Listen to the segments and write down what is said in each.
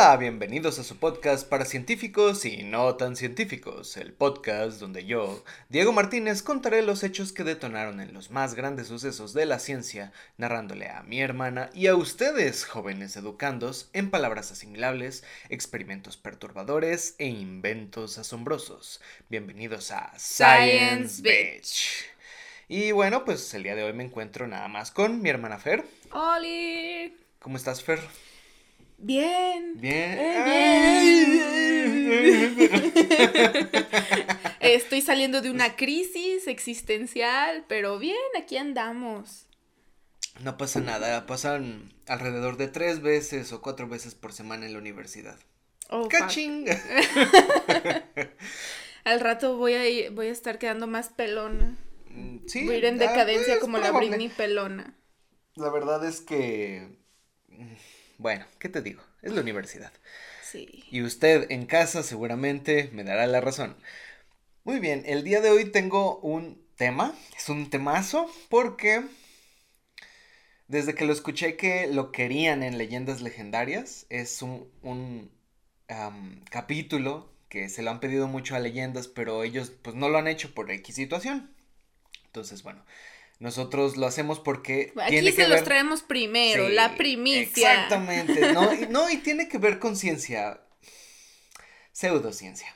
Hola, bienvenidos a su podcast para científicos y no tan científicos, el podcast donde yo, Diego Martínez, contaré los hechos que detonaron en los más grandes sucesos de la ciencia, narrándole a mi hermana y a ustedes, jóvenes educandos, en palabras asimilables, experimentos perturbadores e inventos asombrosos. Bienvenidos a Science, Bitch. Y bueno, pues el día de hoy me encuentro nada más con mi hermana Fer. ¡Oli! ¿Cómo estás, Fer? Bien. Bien. Eh, bien. Estoy saliendo de una crisis existencial, pero bien, aquí andamos. No pasa nada, pasan alrededor de tres veces o cuatro veces por semana en la universidad. Oh. ¡Caching! Al rato voy a, ir- voy a estar quedando más pelona. Mm, Sí. voy a ir en ah, decadencia es como la. Britney pelona. La verdad es que. Bueno, ¿qué te digo? Es la universidad. Sí. Y usted en casa seguramente me dará la razón. Muy bien, el día de hoy tengo un tema, es un temazo, porque desde que lo escuché que lo querían en Leyendas Legendarias, es un, un, capítulo que se lo han pedido mucho a Leyendas, pero ellos pues no lo han hecho por X situación. Entonces, bueno, nosotros lo hacemos porque... Aquí tiene se que los ver- traemos primero, Sí, la primicia. Exactamente. No, y, no, y tiene que ver con ciencia. Pseudociencia.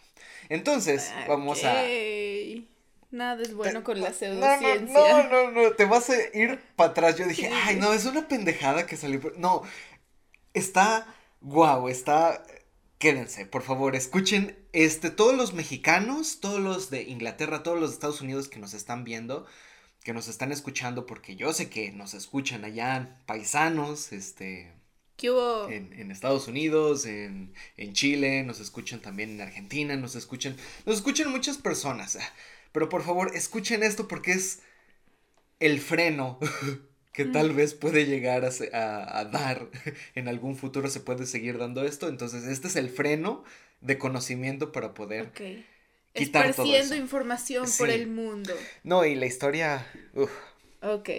Entonces, vamos a. Nada es bueno con la pseudociencia. No, no, no, no, te vas a ir para atrás. Yo dije, ay, no, es una pendejada que salió. por-". No, está guau, está. Quédense, por favor, escuchen este, todos los mexicanos, todos los de Inglaterra, todos los de Estados Unidos que nos están viendo, que nos están escuchando, porque yo sé que nos escuchan allá, paisanos, este, ¿Qué hubo? en, en Estados Unidos, en, en Chile, nos escuchan también en Argentina, nos escuchan, nos escuchan muchas personas. ah, Pero por favor, escuchen esto porque es el freno que tal Mm. vez puede llegar a, a- a dar en algún futuro, se puede seguir dando esto. Entonces, este es el freno de conocimiento para poder... Ok. Quitar todo Esparciendo eso. información por el mundo. No, y la historia... uf. Ok.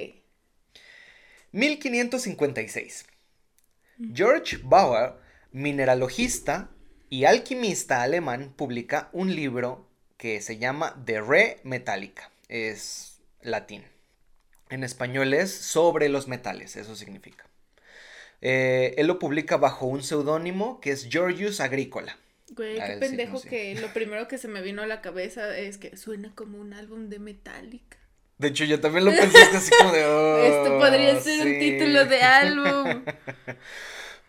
1556. George Bauer, mineralogista y alquimista alemán, publica un libro que se llama De Re Metallica. Es latín. En español es sobre los metales, eso significa. Eh, él lo publica bajo un seudónimo que es Georgius Agricola. Güey, qué sí, pendejo no que lo primero que se me vino a la cabeza es que suena como un álbum de Metallica. De hecho, yo también lo pensé así como de. "Oh, Esto podría ser un sí". título de álbum.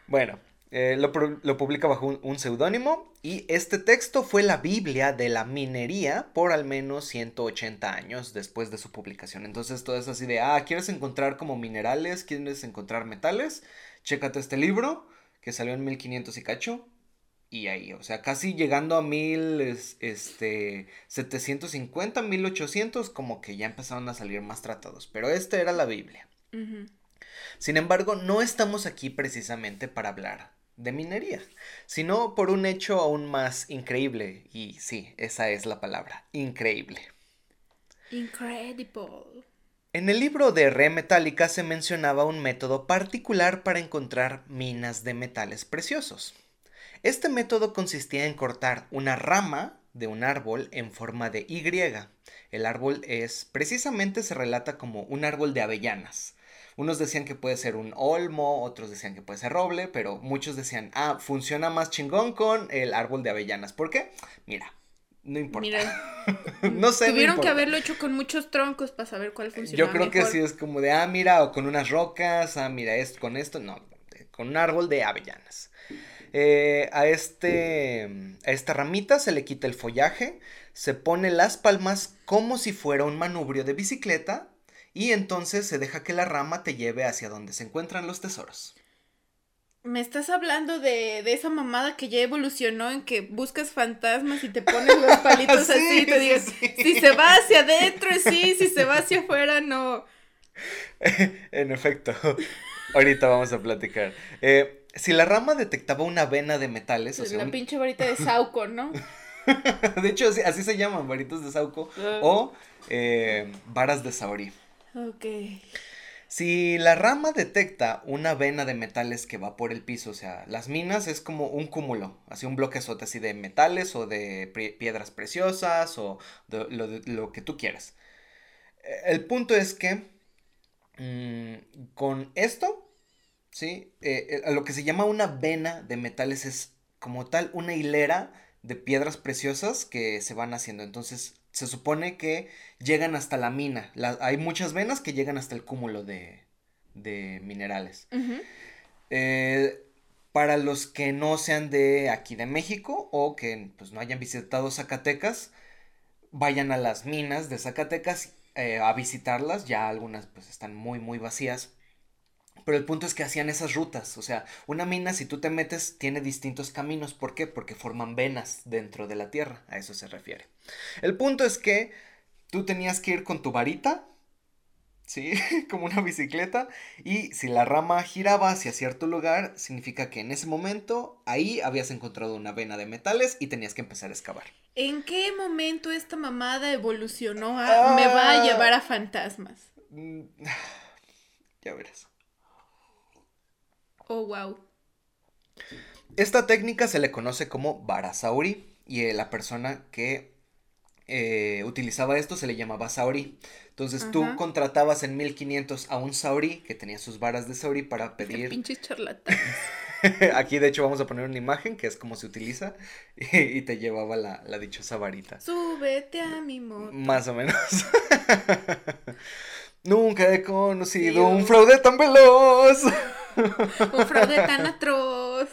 Bueno, eh, lo, lo publica bajo un, un seudónimo y este texto fue la Biblia de la minería por al menos 180 años después de su publicación. Entonces todo es así de, ah, ¿quieres encontrar como minerales? ¿Quieres encontrar metales? Chécate este libro que salió en 1500 y cacho. Y ahí, o sea, casi llegando a mil, es- este, 750, 1800, como que ya empezaron a salir más tratados. Pero esta era la Biblia. Sin embargo, no estamos aquí precisamente para hablar de minería, sino por un hecho aún más increíble, y sí, esa es la palabra, increíble. Incredible. En el libro de Re Metálica se mencionaba un método particular para encontrar minas de metales preciosos. Este método consistía en cortar una rama de un árbol en forma de Y. El árbol es precisamente se relata como un árbol de avellanas. Unos decían que puede ser un olmo, otros decían que puede ser roble, pero muchos decían, ah, funciona más chingón con el árbol de avellanas. ¿Por qué? Mira, no importa. Mira, no sé. no tuvieron que haberlo hecho con muchos troncos para saber cuál funciona Yo creo que sí es como de, ah, mira, o con unas rocas, ah, mira, esto, con esto, no, con un árbol de avellanas. Eh, a, este, a esta ramita se le quita el follaje, se pone las palmas como si fuera un manubrio de bicicleta y entonces se deja que la rama te lleve hacia donde se encuentran los tesoros. Me estás hablando de, de esa mamada que ya evolucionó en que buscas fantasmas y te pones los palitos Sí, así y te digas, sí. si se va hacia adentro, sí, si se va hacia afuera, no. en efecto, ahorita vamos a platicar. Eh, si la rama detectaba una vena de metales, o sea, la un- pinche varita de Sauco, ¿no? de hecho así, así se llaman, varitos de Sauco Ah. o eh, varas de Saori. Ok. Si la rama detecta una vena de metales que va por el piso, o sea, las minas es como un cúmulo, así un bloquezote así de metales o de piedras preciosas o de lo, que tú quieras. Eh, el punto es que mm, con esto, ¿sí? Eh, eh, lo que se llama una vena de metales es como tal una hilera de piedras preciosas que se van haciendo. Entonces, se supone que llegan hasta la mina. hay muchas venas que llegan hasta el cúmulo de, de minerales. Eh, para los que no sean de aquí de México o que pues, no hayan visitado Zacatecas, vayan a las minas de Zacatecas eh, a visitarlas. Ya algunas pues están muy, muy vacías. Pero el punto es que hacían esas rutas. O sea, una mina, si tú te metes, tiene distintos caminos. ¿Por qué? Porque forman venas dentro de la tierra. A eso se refiere. El punto es que tú tenías que ir con tu varita. ¿Sí? Como una bicicleta. Y si la rama giraba hacia cierto lugar, significa que en ese momento ahí habías encontrado una vena de metales y tenías que empezar a excavar. ¿En qué momento esta mamada evolucionó a me va a ah. llevar a fantasmas? Mm, ya verás. Oh, wow. Esta técnica se le conoce como Barasauri y eh, la persona que eh, utilizaba esto se le llamaba Sauri. Entonces tú contratabas en 1500 a un Sauri que tenía sus varas de Sauri para pedir. pinches charlatanes. Aquí de hecho vamos a poner una imagen que es como se utiliza y, te llevaba la, la, dichosa varita. Súbete a mi moto. Más o menos. Nunca he conocido un fraude tan veloz. un fraude tan atroz.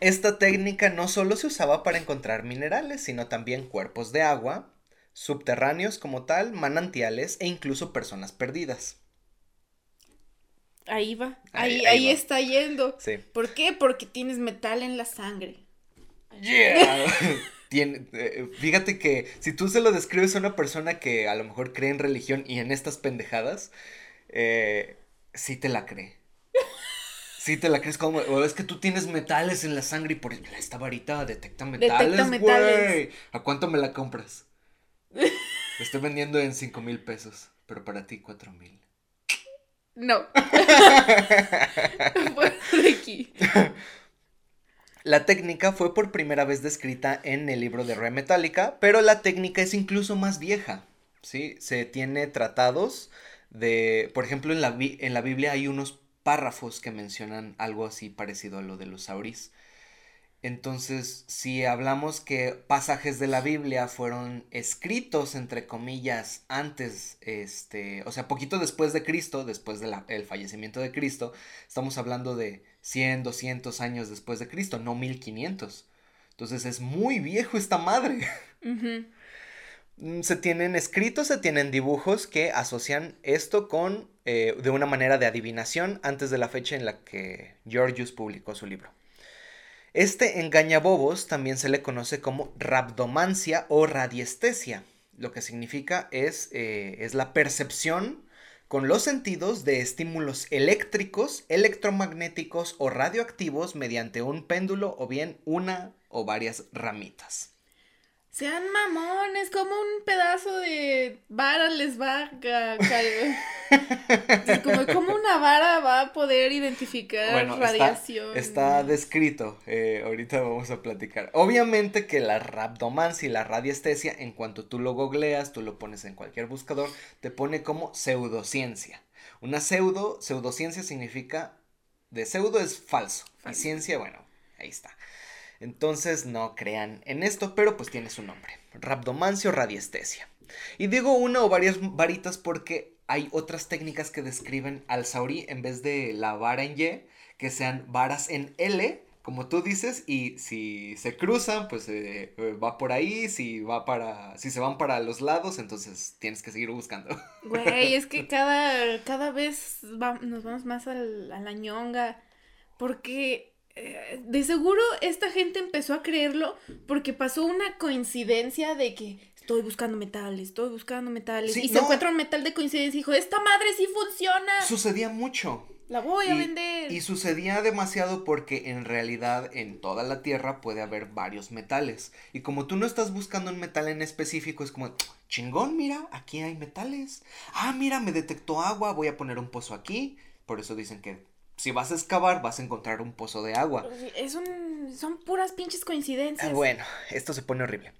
Esta técnica no solo se usaba para encontrar minerales, sino también cuerpos de agua, subterráneos como tal, manantiales e incluso personas perdidas. Ahí va, ahí, ahí, está yendo. Sí. ¿Por qué? Porque tienes metal en la sangre. Yeah. Eh, fíjate que si tú se lo describes a una persona que a lo mejor cree en religión y en estas pendejadas, eh, sí te la cree. Sí te la crees como, o es que tú tienes metales en la sangre y por esta varita detecta metales, güey. ¿A cuánto me la compras? Estoy vendiendo en cinco mil pesos, pero para ti cuatro mil. No. aquí. La técnica fue por primera vez descrita en el libro de Re Metallica, pero la técnica es incluso más vieja. ¿sí? Se tiene tratados de, por ejemplo, en la, en la Biblia hay unos párrafos que mencionan algo así parecido a lo de los sauris. Entonces, si hablamos que pasajes de la Biblia fueron escritos, entre comillas, antes, este, o sea, poquito después de Cristo, después del fallecimiento de Cristo, estamos hablando de 100, 200 años después de Cristo, no 1500. Entonces es muy viejo esta madre. Se tienen escritos, se tienen dibujos que asocian esto con, eh, de una manera de adivinación antes de la fecha en la que Georgius publicó su libro. Este engañabobos también se le conoce como rabdomancia o radiestesia. Lo que significa es, eh, es la percepción con los sentidos de estímulos eléctricos, electromagnéticos o radioactivos mediante un péndulo o bien una o varias ramitas. Sean mamones, como un pedazo de vara les va a caer. como, una vara va a poder identificar radiación. Está, descrito, eh, ahorita vamos a platicar. Obviamente que la rabdomancia y la radiestesia, en cuanto tú lo googleas, tú lo pones en cualquier buscador, te pone como pseudociencia. Una pseudo, pseudociencia significa, de pseudo es falso. falso. Y ciencia, bueno, ahí está. Entonces no crean en esto, pero pues tiene su nombre. Rabdomancia o radiestesia. Y digo una o varias varitas porque hay otras técnicas que describen al saurí en vez de la vara en Y, que sean varas en L, como tú dices, y si se cruzan, pues eh, va por ahí, si va para, si se van para los lados, entonces tienes que seguir buscando. Güey, es que cada, cada vez nos vamos más a la ñonga, porque eh, de seguro esta gente empezó a creerlo porque pasó una coincidencia de que estoy buscando metales, estoy buscando metales. y se encuentra un metal de coincidencia y dijo, esta madre sí funciona. Sucedía mucho. La voy a Y- vender. Y sucedía demasiado porque en realidad en toda la Tierra puede haber varios metales. Y como tú no estás buscando un metal en específico, es como, chingón, mira, aquí hay metales. Ah, mira, me detectó agua, voy a poner un pozo aquí. Por eso dicen que si vas a excavar vas a encontrar un pozo de agua. Es un, son puras pinches coincidencias. Ah, bueno, esto se pone horrible.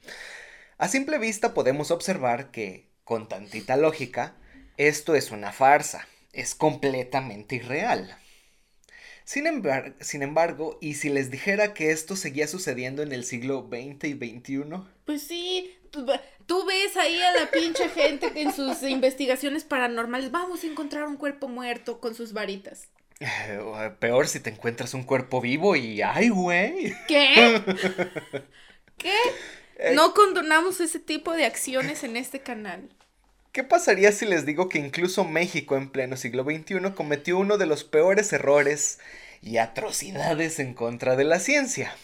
A simple vista podemos observar que, con tantita lógica, esto es una farsa, es completamente irreal. Sin, embar- sin embargo, ¿y si les dijera que esto seguía sucediendo en el siglo XX y XXI? Pues sí, tú, tú ves ahí a la pinche gente que en sus investigaciones paranormales, vamos a encontrar un cuerpo muerto con sus varitas. Peor si te encuentras un cuerpo vivo y ¡ay, güey! ¿Qué? ¿Qué? Eh. No condonamos ese tipo de acciones en este canal. ¿Qué pasaría si les digo que incluso México en pleno siglo XXI cometió uno de los peores errores y atrocidades en contra de la ciencia?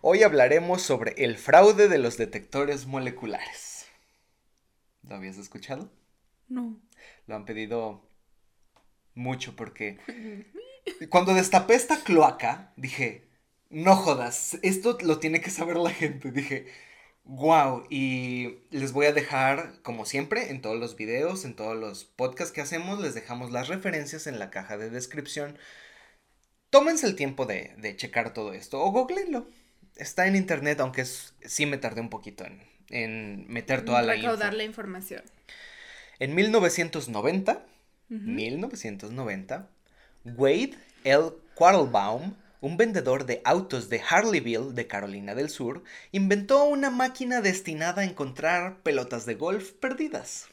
Hoy hablaremos sobre el fraude de los detectores moleculares. ¿Lo habías escuchado? No. Lo han pedido mucho porque cuando destapé esta cloaca dije, no jodas, esto lo tiene que saber la gente. Dije, wow, y les voy a dejar, como siempre, en todos los videos, en todos los podcasts que hacemos, les dejamos las referencias en la caja de descripción. Tómense el tiempo de, de checar todo esto o googleenlo. Está en internet, aunque es- sí me tardé un poquito en, en meter toda la info. La información. En 1990, Ujú. 1990, Wade L. Quattlebaum, un vendedor de autos de Harleyville, de Carolina del Sur, inventó una máquina destinada a encontrar pelotas de golf perdidas.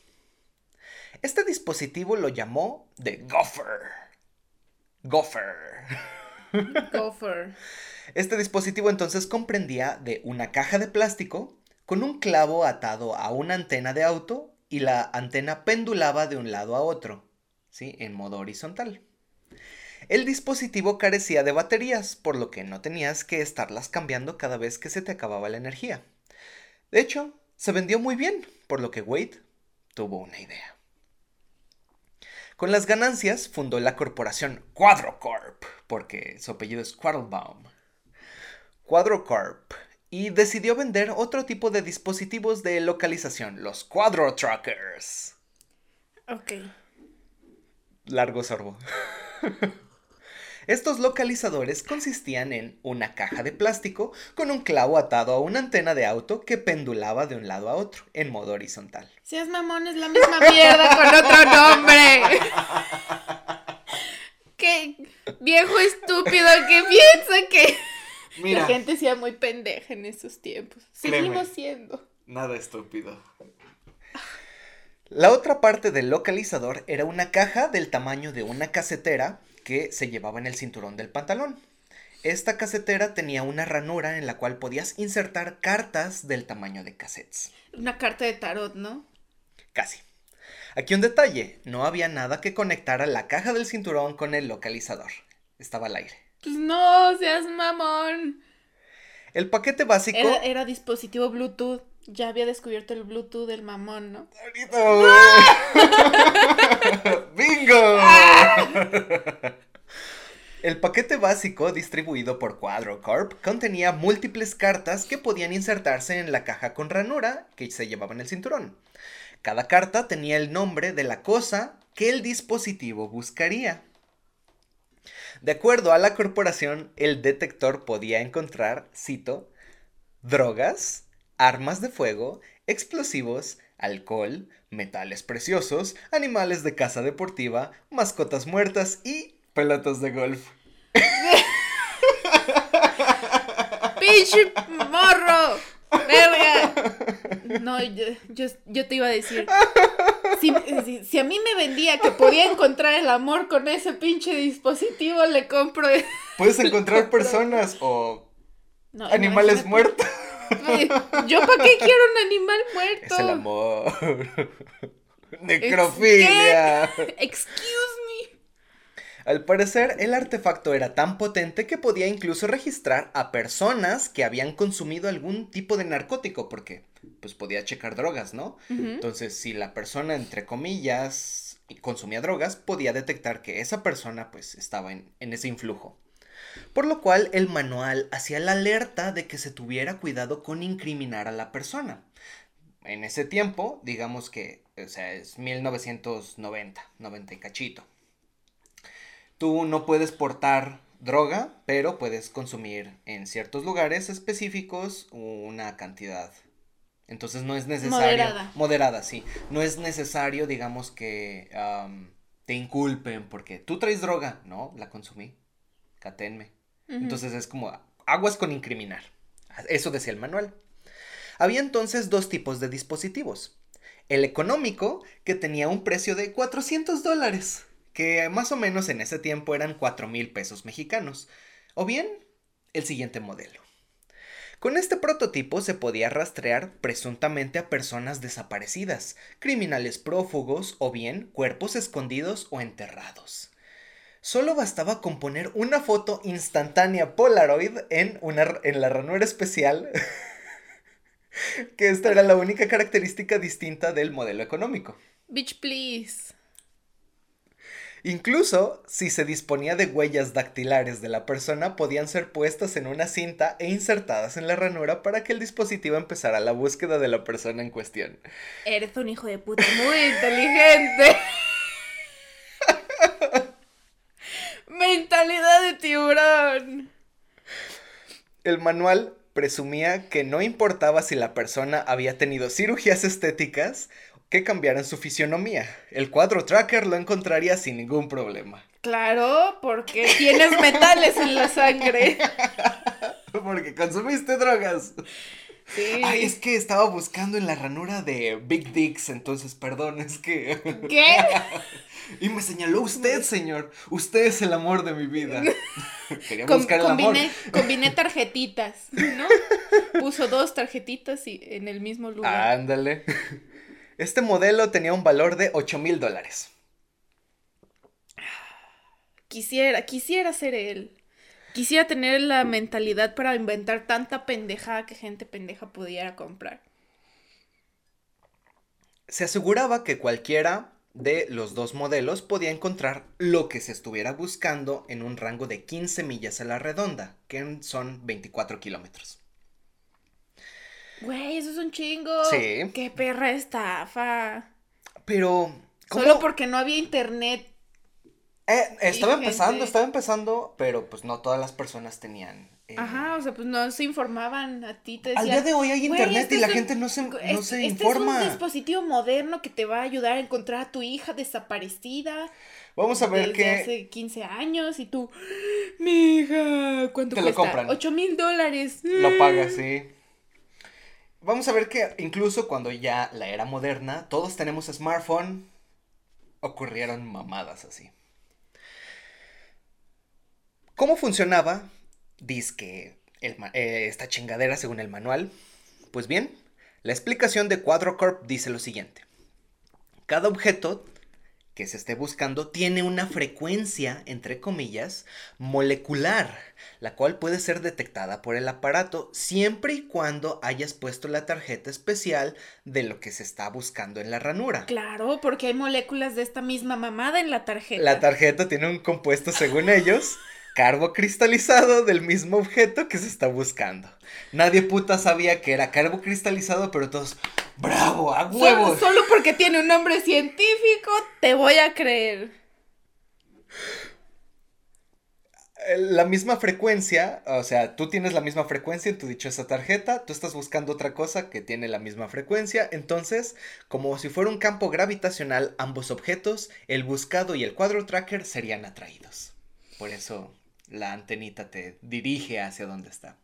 Este dispositivo lo llamó The Gopher. Gopher. Gopher. Este dispositivo entonces comprendía de una caja de plástico con un clavo atado a una antena de auto y la antena pendulaba de un lado a otro, ¿sí? En modo horizontal. El dispositivo carecía de baterías, por lo que no tenías que estarlas cambiando cada vez que se te acababa la energía. De hecho, se vendió muy bien, por lo que Wade tuvo una idea. Con las ganancias fundó la corporación Quadrocorp, porque su apellido es Quattlebaum. Quadrocorp y decidió vender otro tipo de dispositivos de localización, los Quadro Trackers. Ok. Largo sorbo. Estos localizadores consistían en una caja de plástico con un clavo atado a una antena de auto que pendulaba de un lado a otro en modo horizontal. Seas mamón, es la misma mierda con otro nombre. Qué viejo estúpido que piensa que la gente sea muy pendeja en estos tiempos. Créeme. Seguimos siendo. Nada estúpido. La otra parte del localizador era una caja del tamaño de una casetera que se llevaba en el cinturón del pantalón. Esta casetera tenía una ranura en la cual podías insertar cartas del tamaño de cassettes. Una carta de tarot, ¿no? Casi. Aquí un detalle, no había nada que conectara la caja del cinturón con el localizador. Estaba al aire. Pues no, seas mamón. El paquete básico... Era, era dispositivo Bluetooth. Ya había descubierto el Bluetooth del mamón, ¿no? ¡Bingo! El paquete básico distribuido por Quadrocorp contenía múltiples cartas que podían insertarse en la caja con ranura que se llevaba en el cinturón. Cada carta tenía el nombre de la cosa que el dispositivo buscaría. De acuerdo a la corporación, el detector podía encontrar, cito, drogas, armas de fuego, explosivos, alcohol, metales preciosos, animales de caza deportiva, mascotas muertas y pelotas de golf. ¡Pinche morro! ¡Verga! No, yo, yo, yo te iba a decir. Si, si- si a mí me vendía que podía encontrar el amor con ese pinche dispositivo, le compro. Puedes encontrar personas o No, animales muertos. ¿Yo para qué quiero un animal muerto? Es el amor. Necrofilia. Excuse me. Al parecer, el artefacto era tan potente que podía incluso registrar a personas que habían consumido algún tipo de narcótico, porque pues podía checar drogas, ¿no? Entonces, si la persona, entre comillas, consumía drogas podía detectar que esa persona pues estaba en, en ese influjo. Por lo cual el manual hacía la alerta de que se tuviera cuidado con incriminar a la persona. En ese tiempo, digamos que, o sea, es 1990, 90 y cachito. Tú no puedes portar droga, pero puedes consumir en ciertos lugares específicos una cantidad. Entonces no es necesario. Moderada. Moderada, sí. No es necesario, digamos, que te inculpen porque tú traes droga. No, la consumí. Catenme. Entonces es como aguas con incriminar. Eso decía el manual. Había entonces dos tipos de dispositivos. El económico, que tenía un precio de 400 dólares que más o menos en ese tiempo eran 4 mil pesos mexicanos, o bien el siguiente modelo. Con este prototipo se podía rastrear presuntamente a personas desaparecidas, criminales prófugos o bien cuerpos escondidos o enterrados. Solo bastaba con poner una foto instantánea Polaroid en, una, en la ranura especial, que esta era la única característica distinta del modelo económico. Bitch, please. Incluso, si se disponía de huellas dactilares de la persona, podían ser puestas en una cinta e insertadas en la ranura para que el dispositivo empezara la búsqueda de la persona en cuestión. Eres un hijo de puta muy inteligente. Mentalidad de tiburón. El manual presumía que no importaba si la persona había tenido cirugías estéticas que cambiaran su fisionomía. El cuadro tracker lo encontraría sin ningún problema. Claro, porque tienes metales en la sangre. porque consumiste drogas. Sí. Ay, es que estaba buscando en la ranura de Big Dicks, entonces perdón, es que. ¿Qué? y me señaló usted, señor. Usted es el amor de mi vida. Quería buscar el combiné, amor. Combiné tarjetitas, ¿no? Puso dos tarjetitas y en el mismo lugar. Ándale. Este modelo tenía un valor de 8 mil dólares. Quisiera, quisiera ser él. Quisiera tener la mentalidad para inventar tanta pendejada que gente pendeja pudiera comprar. Se aseguraba que cualquiera de los dos modelos podía encontrar lo que se estuviera buscando en un rango de 15 millas a la redonda, que son 24 kilómetros. Güey, eso es un chingo. Sí. Qué perra estafa. Pero. Solo porque no había internet. Eh, estaba empezando, estaba empezando, pero pues no todas las personas tenían. Eh, Ajá, o sea, pues no se informaban a ti. Te Al día de hoy hay internet y este la gente no se, no se informa. Este es un dispositivo moderno que te va a ayudar a encontrar a tu hija desaparecida. Vamos a ver que. hace 15 años y tú. Mi hija, ¿cuánto te cuesta? Lo compran. 8 mil dólares. Lo pagas, sí. Vamos a ver que incluso cuando ya la era moderna, todos tenemos smartphone, ocurrieron mamadas así. ¿Cómo funcionaba? Dice que eh, esta chingadera según el manual. Pues bien, la explicación de Quadrocorp dice lo siguiente. Cada objeto que se esté buscando tiene una frecuencia, entre comillas, molecular, la cual puede ser detectada por el aparato siempre y cuando hayas puesto la tarjeta especial de lo que se está buscando en la ranura. Claro, porque hay moléculas de esta misma mamada en la tarjeta. La tarjeta tiene un compuesto, según ellos, carbo cristalizado del mismo objeto que se está buscando. Nadie puta sabía que era carbo cristalizado, pero todos, ¡bravo! ¡A huevos! Solo, porque tiene un nombre científico, te voy a creer. La misma frecuencia, o sea, tú tienes la misma frecuencia en tu dichosa tarjeta, tú estás buscando otra cosa que tiene la misma frecuencia, entonces, como si fuera un campo gravitacional, ambos objetos, el buscado y el cuadro tracker serían atraídos. Por eso la antenita te dirige hacia donde está.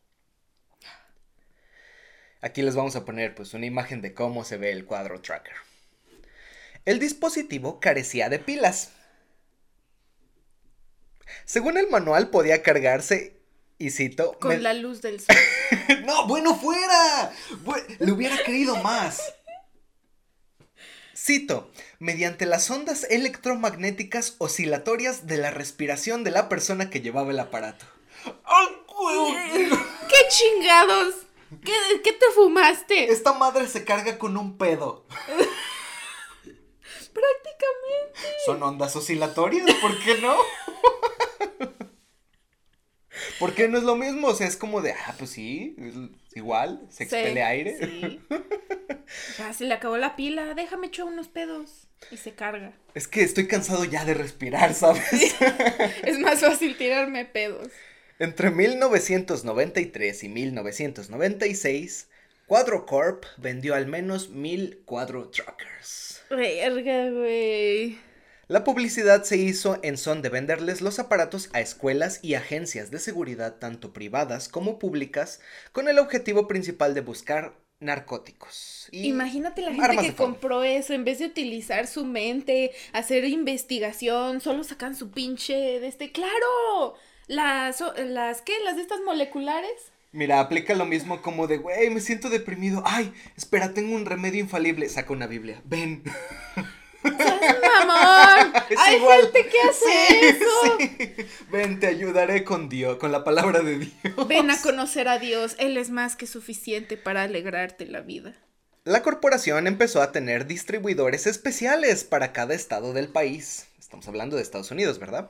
Aquí les vamos a poner pues una imagen de cómo se ve el cuadro tracker. El dispositivo carecía de pilas. Según el manual podía cargarse y cito... Con la luz del sol. no, bueno, fuera. le hubiera querido más. Cito, mediante las ondas electromagnéticas oscilatorias de la respiración de la persona que llevaba el aparato. ¡Qué chingados! ¿Qué, te fumaste? Esta madre se carga con un pedo. Prácticamente. Son ondas oscilatorias, ¿por qué no? ¿Por qué no es lo mismo? O sea, es como de, ah, pues sí, igual, se expele aire. Sí. Ya se le acabó la pila, déjame echar unos pedos. Y se carga. Es que estoy cansado ya de respirar, ¿sabes? Es más fácil tirarme pedos. Entre 1993 y 1996, Quadro Corp vendió al menos mil Quadro Truckers. Verga, güey. La publicidad se hizo en son de venderles los aparatos a escuelas y agencias de seguridad tanto privadas como públicas con el objetivo principal de buscar narcóticos. Imagínate la gente que compró eso, en vez de utilizar su mente, hacer investigación, solo sacan su pinche de este, claro, las, las, ¿qué? Las de estas moleculares. Mira, aplica lo mismo como de, güey, me siento deprimido. Ay, espera, tengo un remedio infalible. Saca una Biblia. Ven. mamón! Hay gente que hace eso. Ven, te ayudaré con Dios, con la palabra de Dios. Ven a conocer a Dios. Él es más que suficiente para alegrarte la vida. La corporación empezó a tener distribuidores especiales para cada estado del país. Estamos hablando de Estados Unidos, ¿verdad?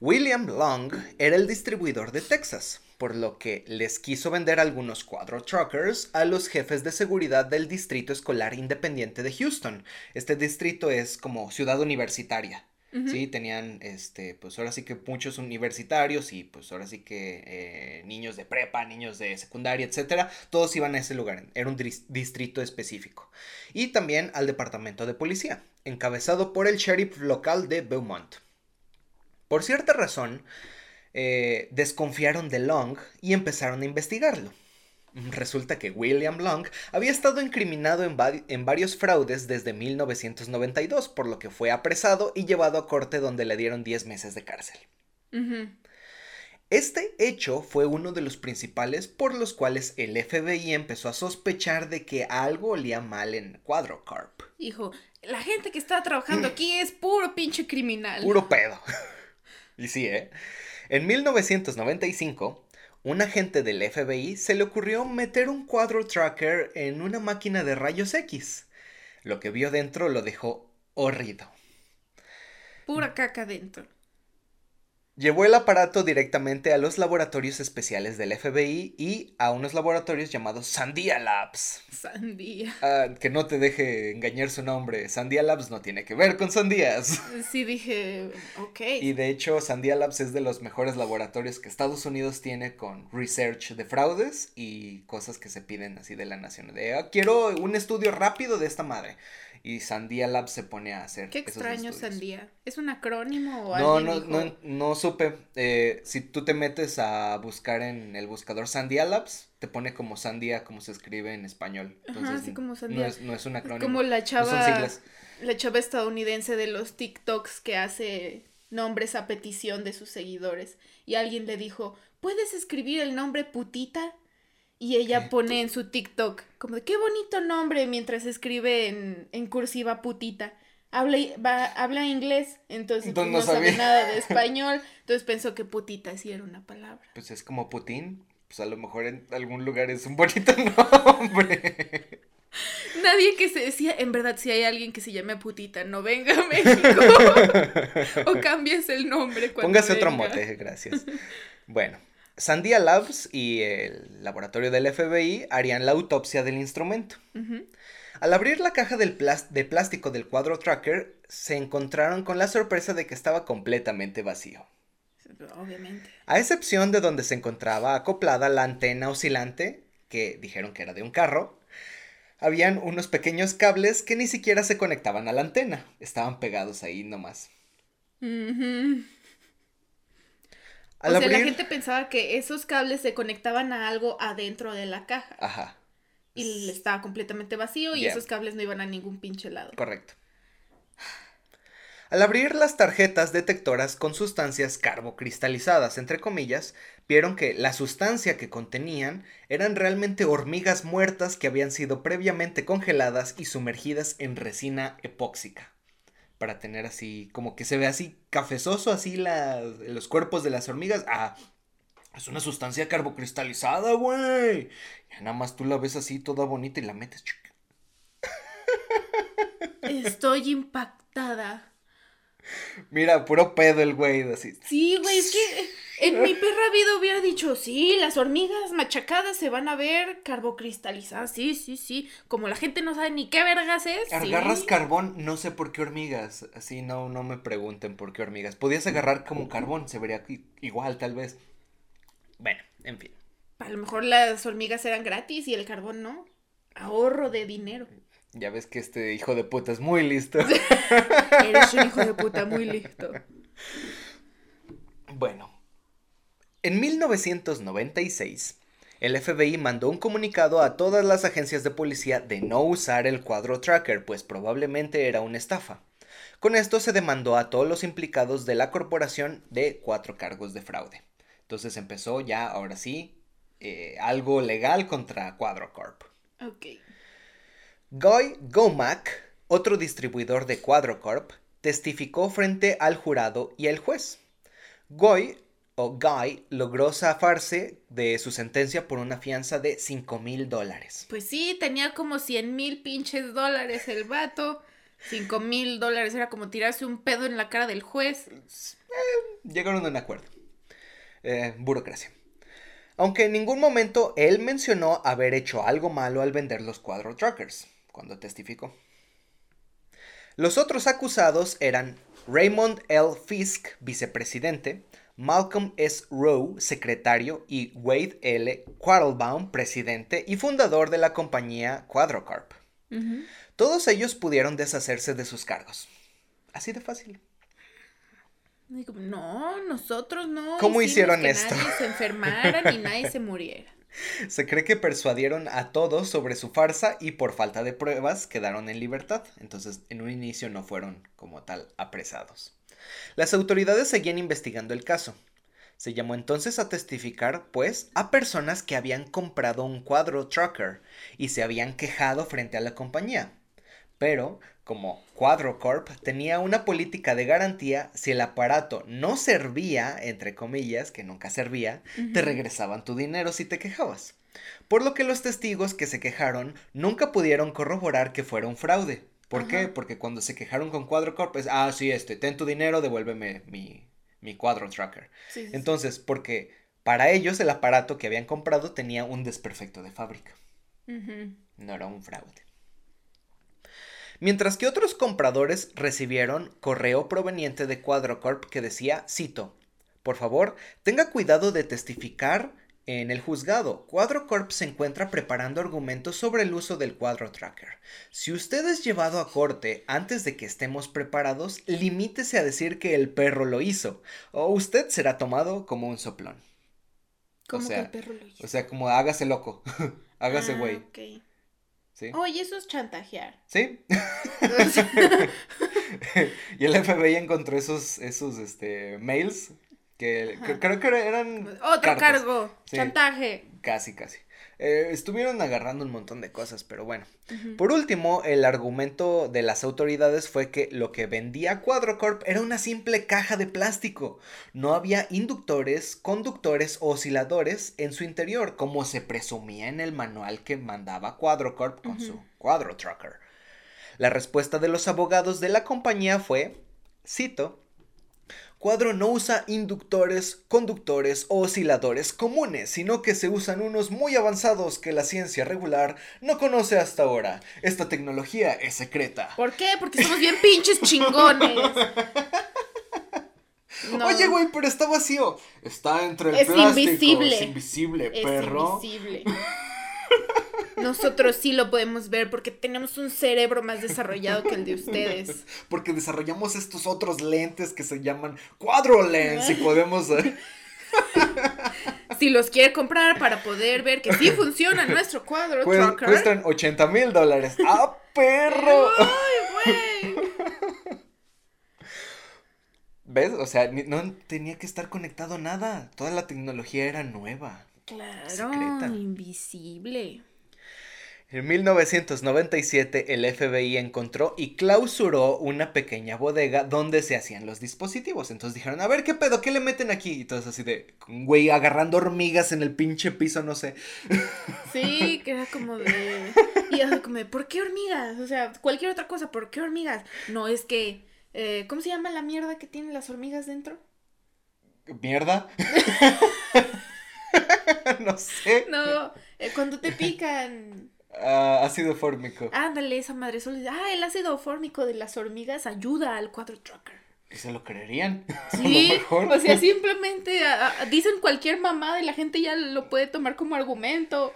William Long era el distribuidor de Texas por lo que les quiso vender algunos cuadro truckers a los jefes de seguridad del Distrito Escolar Independiente de Houston. Este distrito es como ciudad universitaria. Sí, tenían, este, pues ahora sí que muchos universitarios y pues ahora sí que eh, niños de prepa, niños de secundaria, etcétera, todos iban a ese lugar, era un distrito específico. Y también al departamento de policía, encabezado por el sheriff local de Beaumont. Por cierta razón, eh, desconfiaron de Long y empezaron a investigarlo. Resulta que William Long había estado incriminado en, varios fraudes desde 1992, por lo que fue apresado y llevado a corte donde le dieron 10 meses de cárcel. Este hecho fue uno de los principales por los cuales el FBI empezó a sospechar de que algo olía mal en Quadrocarp. Hijo, la gente que está trabajando aquí es puro pinche criminal. Puro pedo. y sí, ¿eh? En 1995, un agente del FBI se le ocurrió meter un cuadro tracker en una máquina de rayos X. Lo que vio dentro lo dejó horrido. Pura caca dentro. Llevó el aparato directamente a los laboratorios especiales del FBI y a unos laboratorios llamados Sandia Labs. Sandía. Ah, que no te deje engañar su nombre. Sandia Labs no tiene que ver con sandías. Sí, dije, ok. Y de hecho, Sandia Labs es de los mejores laboratorios que Estados Unidos tiene con research de fraudes y cosas que se piden así de la nación. De, ah, quiero un estudio rápido de esta madre y Sandía Lab se pone a hacer. Qué extraño Sandía. ¿Es un acrónimo o no, no, no, no supe. Eh, si tú te metes a buscar en el buscador Sandía Labs, te pone como Sandía como se escribe en español. Entonces, así como Sandía. No es, no es un acrónimo. Como la chava. la chava estadounidense de los TikToks que hace nombres a petición de sus seguidores. Y alguien le dijo, ¿puedes escribir el nombre putita? Y ella pone en su TikTok como de qué bonito nombre mientras escribe en, cursiva putita. Habla, habla inglés, entonces pues, no, sabe nada de español. Entonces pensó que putita sí era una palabra. Pues es como Putin. Pues a lo mejor en algún lugar es un bonito nombre. Nadie que se decía, en verdad, si hay alguien que se llame putita, no venga a México. o cambies el nombre. Póngase otro mote, gracias. Bueno, Sandia Labs y el laboratorio del FBI harían la autopsia del instrumento. Al abrir la caja del de plástico del cuadro tracker, se encontraron con la sorpresa de que estaba completamente vacío. Obviamente. A excepción de donde se encontraba acoplada la antena oscilante, que dijeron que era de un carro, habían unos pequeños cables que ni siquiera se conectaban a la antena, estaban pegados ahí nomás o sea, la gente pensaba que esos cables se conectaban a algo adentro de la caja. Ajá. Y estaba completamente vacío y esos cables no iban a ningún pinche lado. Correcto. Al abrir las tarjetas detectoras con sustancias carbocristalizadas, entre comillas, vieron que la sustancia que contenían eran realmente hormigas muertas que habían sido previamente congeladas y sumergidas en resina epóxica para tener así, como que se ve así cafezoso, así los cuerpos de las hormigas. Ah, es una sustancia carbocristalizada, güey. Ya nada más tú la ves así toda bonita y la metes. Estoy impactada. Mira, puro pedo el güey, así. Sí, güey, es que en mi perra vida hubiera dicho, sí, las hormigas machacadas se van a ver carbocristalizadas. Sí, sí, sí. Como la gente no sabe ni qué vergas es. Agarras carbón, no sé por qué hormigas. Así no, no me pregunten por qué hormigas. Podías agarrar como carbón, se vería igual, tal vez. Bueno, en fin. A lo mejor las hormigas eran gratis y el carbón no. Ahorro de dinero. Ya ves que este hijo de puta es muy listo. Eres un hijo de puta muy listo. Bueno, en 1996, el FBI mandó un comunicado a todas las agencias de policía de no usar el cuadro tracker, pues probablemente era una estafa. Con esto se demandó a todos los implicados de la corporación de cuatro cargos de fraude. Entonces empezó ya, ahora sí, eh, algo legal contra Quadro Corp. Ok. Guy Gomack, otro distribuidor de Quadrocorp, testificó frente al jurado y el juez. Guy o Guy logró zafarse de su sentencia por una fianza de 5 mil dólares. Pues sí, tenía como 100 mil pinches dólares el vato. 5 mil dólares era como tirarse un pedo en la cara del juez. Eh, llegaron a un acuerdo. Eh, burocracia. Aunque en ningún momento él mencionó haber hecho algo malo al vender los cuadro truckers cuando testificó. Los otros acusados eran Raymond L. Fisk, vicepresidente, Malcolm S. Rowe, secretario, y Wade L. Quattlebaum, presidente y fundador de la compañía Quadrocarp. Todos ellos pudieron deshacerse de sus cargos. Así de fácil. No, nosotros no. ¿Cómo hicieron esto? Nadie se enfermara ni nadie se muriera. Se cree que persuadieron a todos sobre su farsa y por falta de pruebas quedaron en libertad. Entonces, en un inicio no fueron como tal apresados. Las autoridades seguían investigando el caso. Se llamó entonces a testificar, pues, a personas que habían comprado un cuadro trucker y se habían quejado frente a la compañía. Pero como Quadrocorp tenía una política de garantía, si el aparato no servía, entre comillas, que nunca servía, te regresaban tu dinero si te quejabas. Por lo que los testigos que se quejaron nunca pudieron corroborar que fuera un fraude. ¿Por qué? Porque cuando se quejaron con Quadrocorp es, ah, sí, este, ten tu dinero, devuélveme mi, mi Quadro Tracker. Entonces, porque para ellos el aparato que habían comprado tenía un desperfecto de fábrica. No era un fraude mientras que otros compradores recibieron correo proveniente de Quadrocorp que decía, cito, por favor, tenga cuidado de testificar en el juzgado, Quadrocorp se encuentra preparando argumentos sobre el uso del cuadro tracker. Si usted es llevado a corte antes de que estemos preparados, limítese a decir que el perro lo hizo, o usted será tomado como un soplón. ¿Cómo que el perro lo hizo? O sea, como hágase loco, hágase ah, güey. Oye, eso es chantajear. ¿Sí? y el FBI encontró esos, esos este, mails que, creo que eran... Otro cargo, chantaje. Casi, casi. Eh, estuvieron agarrando un montón de cosas, pero bueno. Por último, el argumento de las autoridades fue que lo que vendía Quadrocorp era una simple caja de plástico. No había inductores, conductores o osciladores en su interior, como se presumía en el manual que mandaba Quadrocorp con su Quadro Trucker. La respuesta de los abogados de la compañía fue, cito, Cuadro no usa inductores, conductores o osciladores comunes, sino que se usan unos muy avanzados que la ciencia regular no conoce hasta ahora. Esta tecnología es secreta. ¿Por qué? Porque somos bien pinches chingones. Oye, güey, pero está vacío. Está entre el plástico. Invisible. Es invisible, perro. Es invisible. Nosotros sí lo podemos ver porque tenemos un cerebro más desarrollado que el de ustedes. Porque desarrollamos estos otros lentes que se llaman cuadro lens y podemos... Eh, si los quiere comprar para poder ver que sí funciona nuestro cuadro Cuestan 80 mil dólares. ¡Ah, perro! ¡Ay, güey! ¿Ves? O sea, no tenía que estar conectado nada. Toda la tecnología era nueva. Claro, invisible. En 1997 el FBI encontró y clausuró una pequeña bodega donde se hacían los dispositivos. Entonces dijeron, a ver qué pedo, ¿qué le meten aquí? Y todos así de, güey, agarrando hormigas en el pinche piso, no sé. Sí, que era como de... Y así como, de, ¿por qué hormigas? O sea, cualquier otra cosa, ¿por qué hormigas? No, es que, eh, ¿cómo se llama la mierda que tienen las hormigas dentro? ¿Mierda? no sé. No, eh, cuando te pican. Ah, ácido fórmico. Ándale, esa madre dice, ah, el ácido fórmico de las hormigas ayuda al cuadro tracker. ¿Y se lo creerían? Sí, A lo mejor. o sea, simplemente a- a- dicen cualquier mamada y la gente ya lo puede tomar como argumento.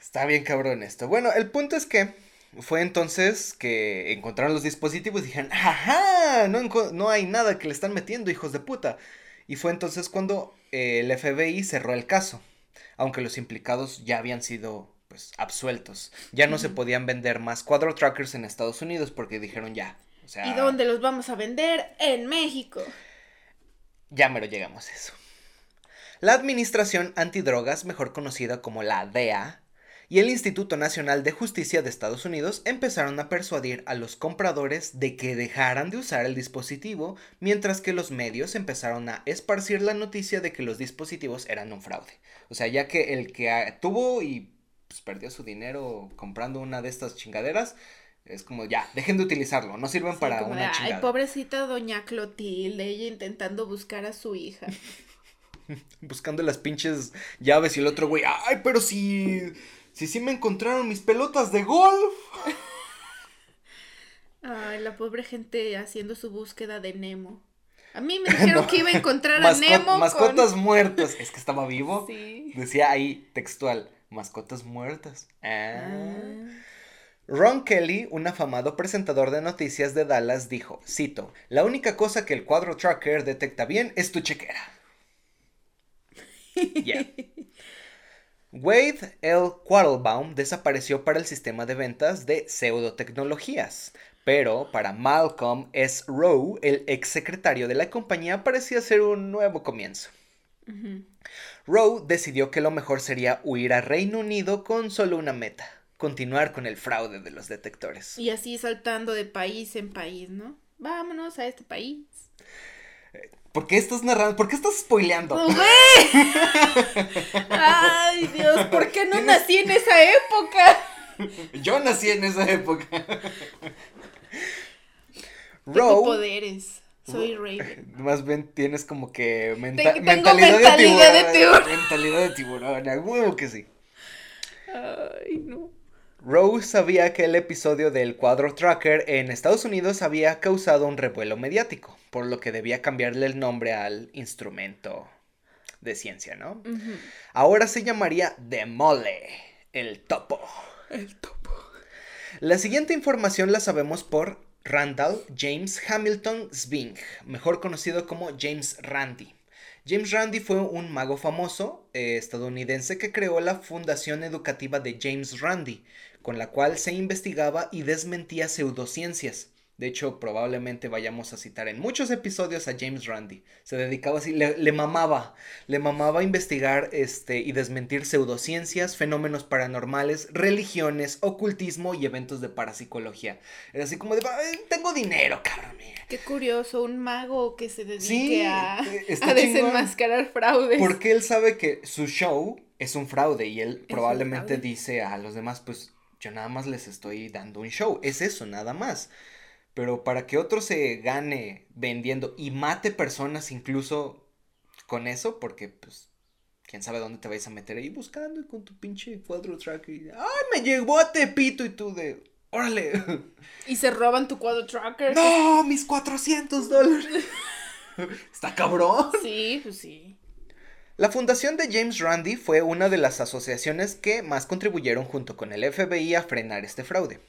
Está bien cabrón esto. Bueno, el punto es que fue entonces que encontraron los dispositivos y dijeron, ¡ajá! No, no hay nada que le están metiendo, hijos de puta. Y fue entonces cuando eh, el FBI cerró el caso, aunque los implicados ya habían sido pues absueltos. Ya no se podían vender más cuadro trackers en Estados Unidos porque dijeron ya. O sea, ¿Y dónde los vamos a vender? En México. Ya mero llegamos a eso. La Administración Antidrogas, mejor conocida como la DEA, y el Instituto Nacional de Justicia de Estados Unidos empezaron a persuadir a los compradores de que dejaran de usar el dispositivo, mientras que los medios empezaron a esparcir la noticia de que los dispositivos eran un fraude. O sea, ya que el que tuvo y pues, perdió su dinero comprando una de estas chingaderas, es como ya, dejen de utilizarlo, no sirven Sí, para como de, una Ay, chingada. pobrecita doña Clotilde, ella intentando buscar a su hija. buscando las pinches llaves y el otro güey, ay, pero si, si sí me encontraron mis pelotas de golf. Ay, la pobre gente haciendo su búsqueda de Nemo. A mí me dijeron No. que iba a encontrar a Masco- Nemo mascotas con... muertas. Es que estaba vivo. Sí. Decía ahí textual, mascotas muertas. Ah. Ah. Ron Kelly, un afamado presentador de noticias de Dallas, dijo, cito, la única cosa que el cuadro tracker detecta bien es tu chequera. Yeah. Wade L. Quattlebaum desapareció para el sistema de ventas de pseudotecnologías, pero para Malcolm S. Rowe, el ex secretario de la compañía, parecía ser un nuevo comienzo. Ujú. Rowe decidió que lo mejor sería huir a Reino Unido con solo una meta, continuar con el fraude de los detectores. Y así saltando de país en país, ¿no? Vámonos a este país. ¿Por qué estás narrando? ¿Por qué estás spoileando? ¡Oh, güey! Ay, Dios, ¿por qué no nací en esa época? Yo nací en esa época. Rowe, poderes. Soy Raven. más bien tienes como que menta- Tengo mentalidad, mentalidad de de tiburón. tiburón. Mentalidad de tiburón, a huevo que sí. Ay, no. Rose sabía que el episodio del cuadro tracker en Estados Unidos había causado un revuelo mediático, por lo que debía cambiarle el nombre al instrumento de ciencia, ¿no? Ahora se llamaría Demole, el topo. El topo. La siguiente información la sabemos por Randall James Hamilton Sving, mejor conocido como James Randi. James Randi fue un mago famoso eh, estadounidense que creó la Fundación Educativa de James Randi, con la cual se investigaba y desmentía pseudociencias. De hecho, probablemente vayamos a citar en muchos episodios a James Randi. Se dedicaba así, le, le mamaba, le mamaba investigar este, y desmentir pseudociencias, fenómenos paranormales, religiones, ocultismo y eventos de parapsicología. Era así como de, "Ay, tengo dinero, cabrón. mira". Qué curioso, un mago que se dedique Sí, a, eh, a desenmascarar fraudes. Porque él sabe que su show es un fraude y él probablemente dice a los demás, pues yo nada más les estoy dando un show. Es eso, nada más. Pero para que otro se gane vendiendo y mate personas incluso con eso, porque pues quién sabe dónde te vais a meter ahí buscando y con tu pinche cuadro track y ¡ay, me llegó a Tepito! Y tú de ¡órale! Y se roban tu cuadro tracker. ¡No! ¡Mis 400 dólares! Está cabrón. Sí, pues sí. La fundación de James Randi fue una de las asociaciones que más contribuyeron junto con el FBI a frenar este fraude.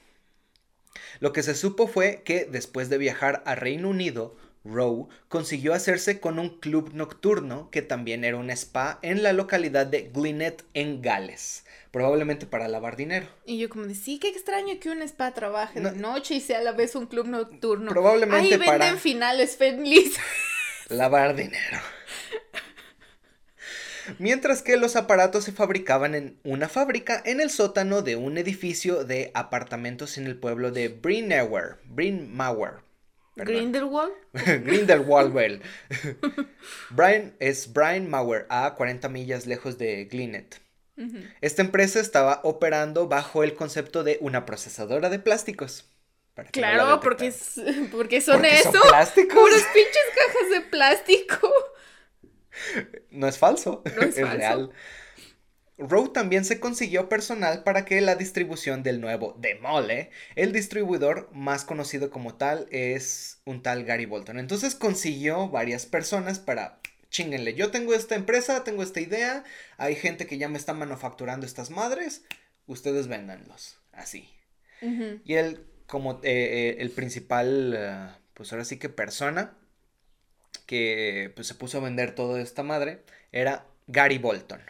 Lo que se supo fue que después de viajar a Reino Unido, Rowe consiguió hacerse con un club nocturno que también era un spa en la localidad de Glynnet en Gales, probablemente para lavar dinero. Y yo como de, sí, qué extraño que un spa trabaje No. de noche y sea a la vez un club nocturno. Probablemente Ahí venden para- finales felices. Lavar dinero. Mientras que los aparatos se fabricaban en una fábrica en el sótano de un edificio de apartamentos en el pueblo de. Brynmawr. perdón. Grindelwald. Grindelwald. Brian es Brian Mauer, a 40 millas lejos de Glynnet. Esta empresa estaba operando bajo el concepto de una procesadora de plásticos. claro, porque, porque son eso. Son plásticos. Puras pinches cajas de plástico. No es falso, es, real. Rowe también se consiguió personal para que la distribución del nuevo Demole, el distribuidor más conocido como tal es un tal Gary Bolton. Entonces consiguió varias personas para chinguenle, yo tengo esta empresa, tengo esta idea, hay gente que ya me está manufacturando estas madres, ustedes véndanlos, así. Y él, como eh, eh, el principal, eh, pues ahora sí que persona que pues, se puso a vender toda esta madre, era Gary Bolton.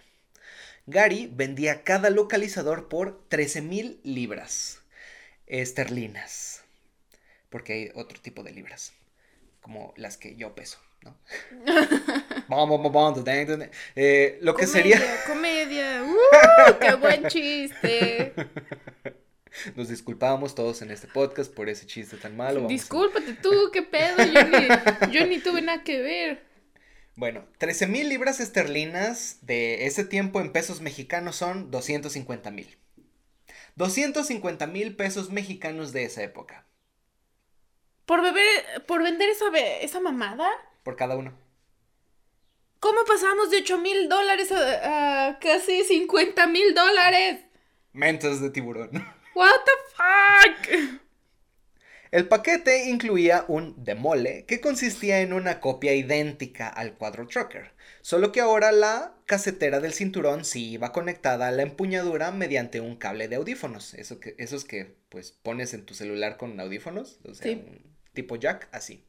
Gary vendía cada localizador por 13 mil libras esterlinas, porque hay otro tipo de libras, como las que yo peso. ¿no? eh, lo que sería. Comedia, ¡Uh! ¡Qué buen chiste! Nos disculpamos todos en este podcast por ese chiste tan malo. Discúlpate tú, qué pedo, yo ni, yo ni tuve nada que ver. Bueno, 13 mil libras esterlinas de ese tiempo en pesos mexicanos son 250 mil. 250 mil pesos mexicanos de esa época. ¿Por, beber, por vender esa, esa mamada? Por cada uno. ¿Cómo pasamos de 8 mil dólares a, casi 50 mil dólares? Mentes de tiburón. What the fuck? El paquete incluía un demole que consistía en una copia idéntica al cuadro trucker, solo que ahora la casetera del cinturón sí iba conectada a la empuñadura mediante un cable de audífonos, eso que, esos que pues pones en tu celular con audífonos, o sea, un tipo jack, así.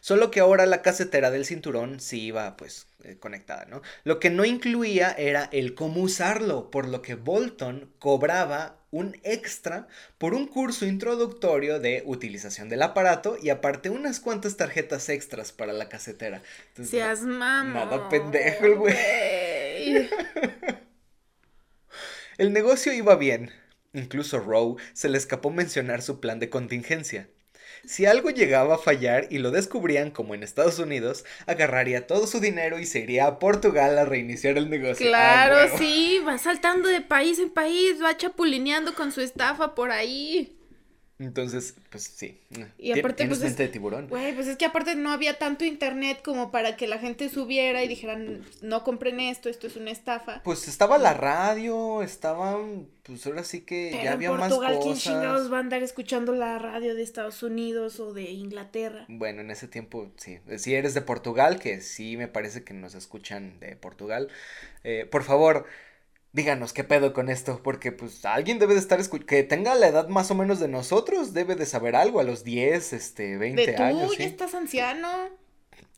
Solo que ahora la casetera del cinturón sí iba pues eh, conectada, ¿no? Lo que no incluía era el cómo usarlo, por lo que Bolton cobraba un extra por un curso introductorio de utilización del aparato y aparte unas cuantas tarjetas extras para la casetera. Seas mamá. Nada pendejo el güey. el negocio iba bien. Incluso Rowe se le escapó mencionar su plan de contingencia. Si algo llegaba a fallar y lo descubrían como en Estados Unidos, agarraría todo su dinero y se iría a Portugal a reiniciar el negocio. Claro, ah, sí, va saltando de país en país, va chapulineando con su estafa por ahí. Entonces, pues sí. Y aparte, pues. mente de tiburón. Güey, pues es que aparte no había tanto internet como para que la gente subiera y dijeran, no compren esto, esto es una estafa. Pues estaba la radio, estaban. Pues ahora sí que ya había más cosas. ¿quién chingados va a andar escuchando la radio de Estados Unidos o de Inglaterra? Bueno, en ese tiempo sí. Si eres de Portugal, que sí me parece que nos escuchan de Portugal, eh, por favor díganos qué pedo con esto, porque pues alguien debe de estar escuchando, que tenga la edad más o menos de nosotros, debe de saber algo a los 10, este, 20 ¿De tú? años. ya estás anciano.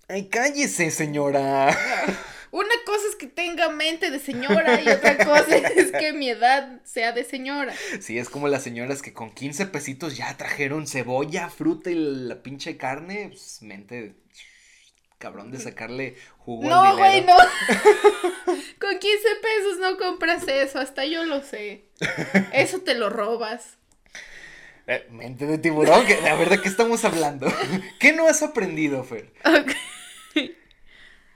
Ay, cállese, señora. Una cosa es que tenga mente de señora y otra cosa es que mi edad sea de señora. Sí, es como las señoras que con 15 pesitos ya trajeron cebolla, fruta y la pinche carne, pues mente cabrón de sacarle jugo No, güey, no. Con 15 pesos no compras eso, hasta yo lo sé. Eso te lo robas. Eh, mente de tiburón, a ver de qué estamos hablando. ¿Qué no has aprendido, Fer?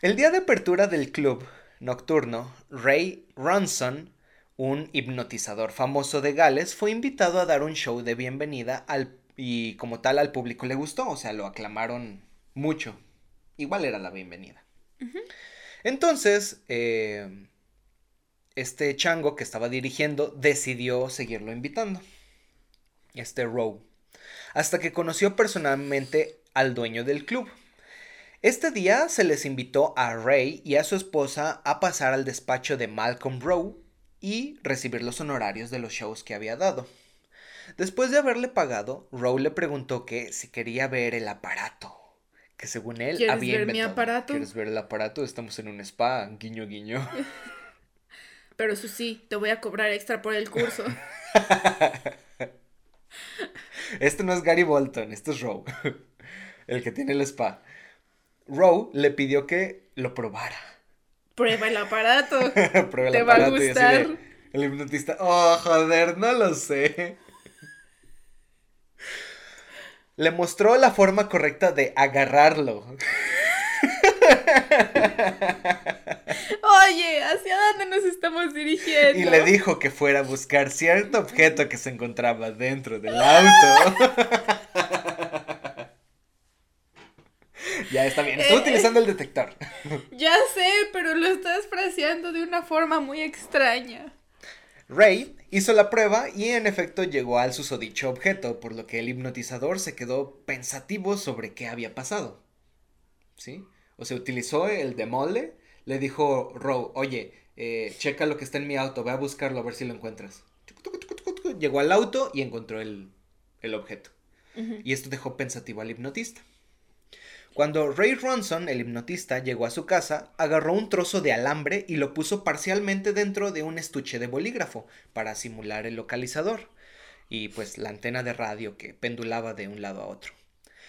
El día de apertura del club nocturno, Ray Ronson, un hipnotizador famoso de Gales, fue invitado a dar un show de bienvenida al, y como tal al público le gustó, o sea, lo aclamaron mucho igual era la bienvenida. Entonces, eh, este chango que estaba dirigiendo decidió seguirlo invitando. Este Row. Hasta que conoció personalmente al dueño del club. Este día se les invitó a Ray y a su esposa a pasar al despacho de Malcolm Rowe y recibir los honorarios de los shows que había dado. Después de haberle pagado, Rowe le preguntó que si quería ver el aparato que según él ¿Quieres ver mi aparato? ¿Quieres ver el aparato? Estamos en un spa, guiño guiño. Pero eso sí, te voy a cobrar extra por el curso. este no es Gary Bolton, este es Rowe, el que tiene el spa. Rowe le pidió que lo probara. Prueba el aparato. Prueba el te va a gustar. el hipnotista, oh, joder, no lo sé le mostró la forma correcta de agarrarlo. Oye, ¿hacia dónde nos estamos dirigiendo? Y le dijo que fuera a buscar cierto objeto que se encontraba dentro del auto. ya está bien, estoy Eh, utilizando el detector. Ya sé, pero lo estás fraseando de una forma muy extraña. Ray hizo la prueba y en efecto llegó al susodicho objeto, por lo que el hipnotizador se quedó pensativo sobre qué había pasado. ¿Sí? O sea, utilizó el demole, le dijo Row, oye, eh, checa lo que está en mi auto, ve a buscarlo a ver si lo encuentras. Llegó al auto y encontró el, el objeto. Y esto dejó pensativo al hipnotista. Cuando Ray Ronson, el hipnotista, llegó a su casa, agarró un trozo de alambre y lo puso parcialmente dentro de un estuche de bolígrafo para simular el localizador y pues la antena de radio que pendulaba de un lado a otro.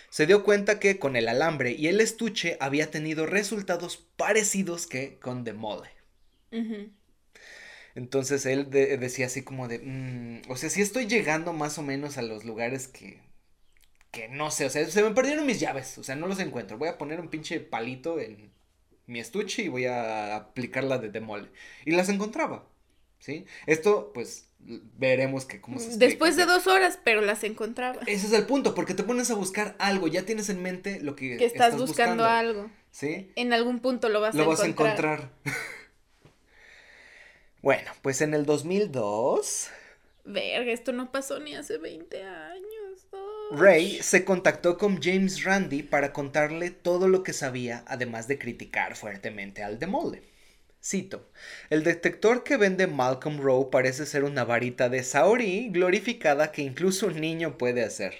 Se dio cuenta que con el alambre y el estuche había tenido resultados parecidos que con The Mole. Entonces él de- decía así como de, "Mm, o sea, si estoy llegando más o menos a los lugares que, que no sé, o sea, se me perdieron mis llaves, o sea, no los encuentro. Voy a poner un pinche palito en mi estuche y voy a aplicar la de demole. Y las encontraba, ¿sí? Esto, pues, veremos que cómo se explica, Después de dos horas, pero las encontraba. Ese es el punto, porque te pones a buscar algo, ya tienes en mente lo que, Que estás, buscando, algo. ¿Sí? En algún punto lo vas Lo a vas a encontrar. encontrar. bueno, pues en el 2002... Verga, esto no pasó ni hace 20 años. Ray se contactó con James Randi para contarle todo lo que sabía, además de criticar fuertemente al demole. Cito, el detector que vende Malcolm Rowe parece ser una varita de Saori glorificada que incluso un niño puede hacer.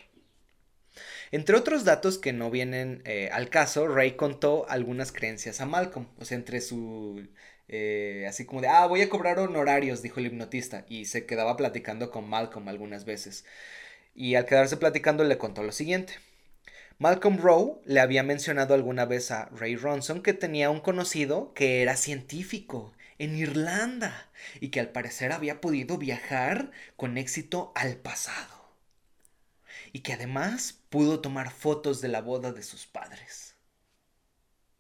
Entre otros datos que no vienen eh, al caso, Ray contó algunas creencias a Malcolm, o sea, entre su... eh, así como de, ah, voy a cobrar honorarios, dijo el hipnotista, y se quedaba platicando con Malcolm algunas veces. Y al quedarse platicando le contó lo siguiente. Malcolm Rowe le había mencionado alguna vez a Ray Ronson que tenía un conocido que era científico en Irlanda y que al parecer había podido viajar con éxito al pasado. Y que además pudo tomar fotos de la boda de sus padres.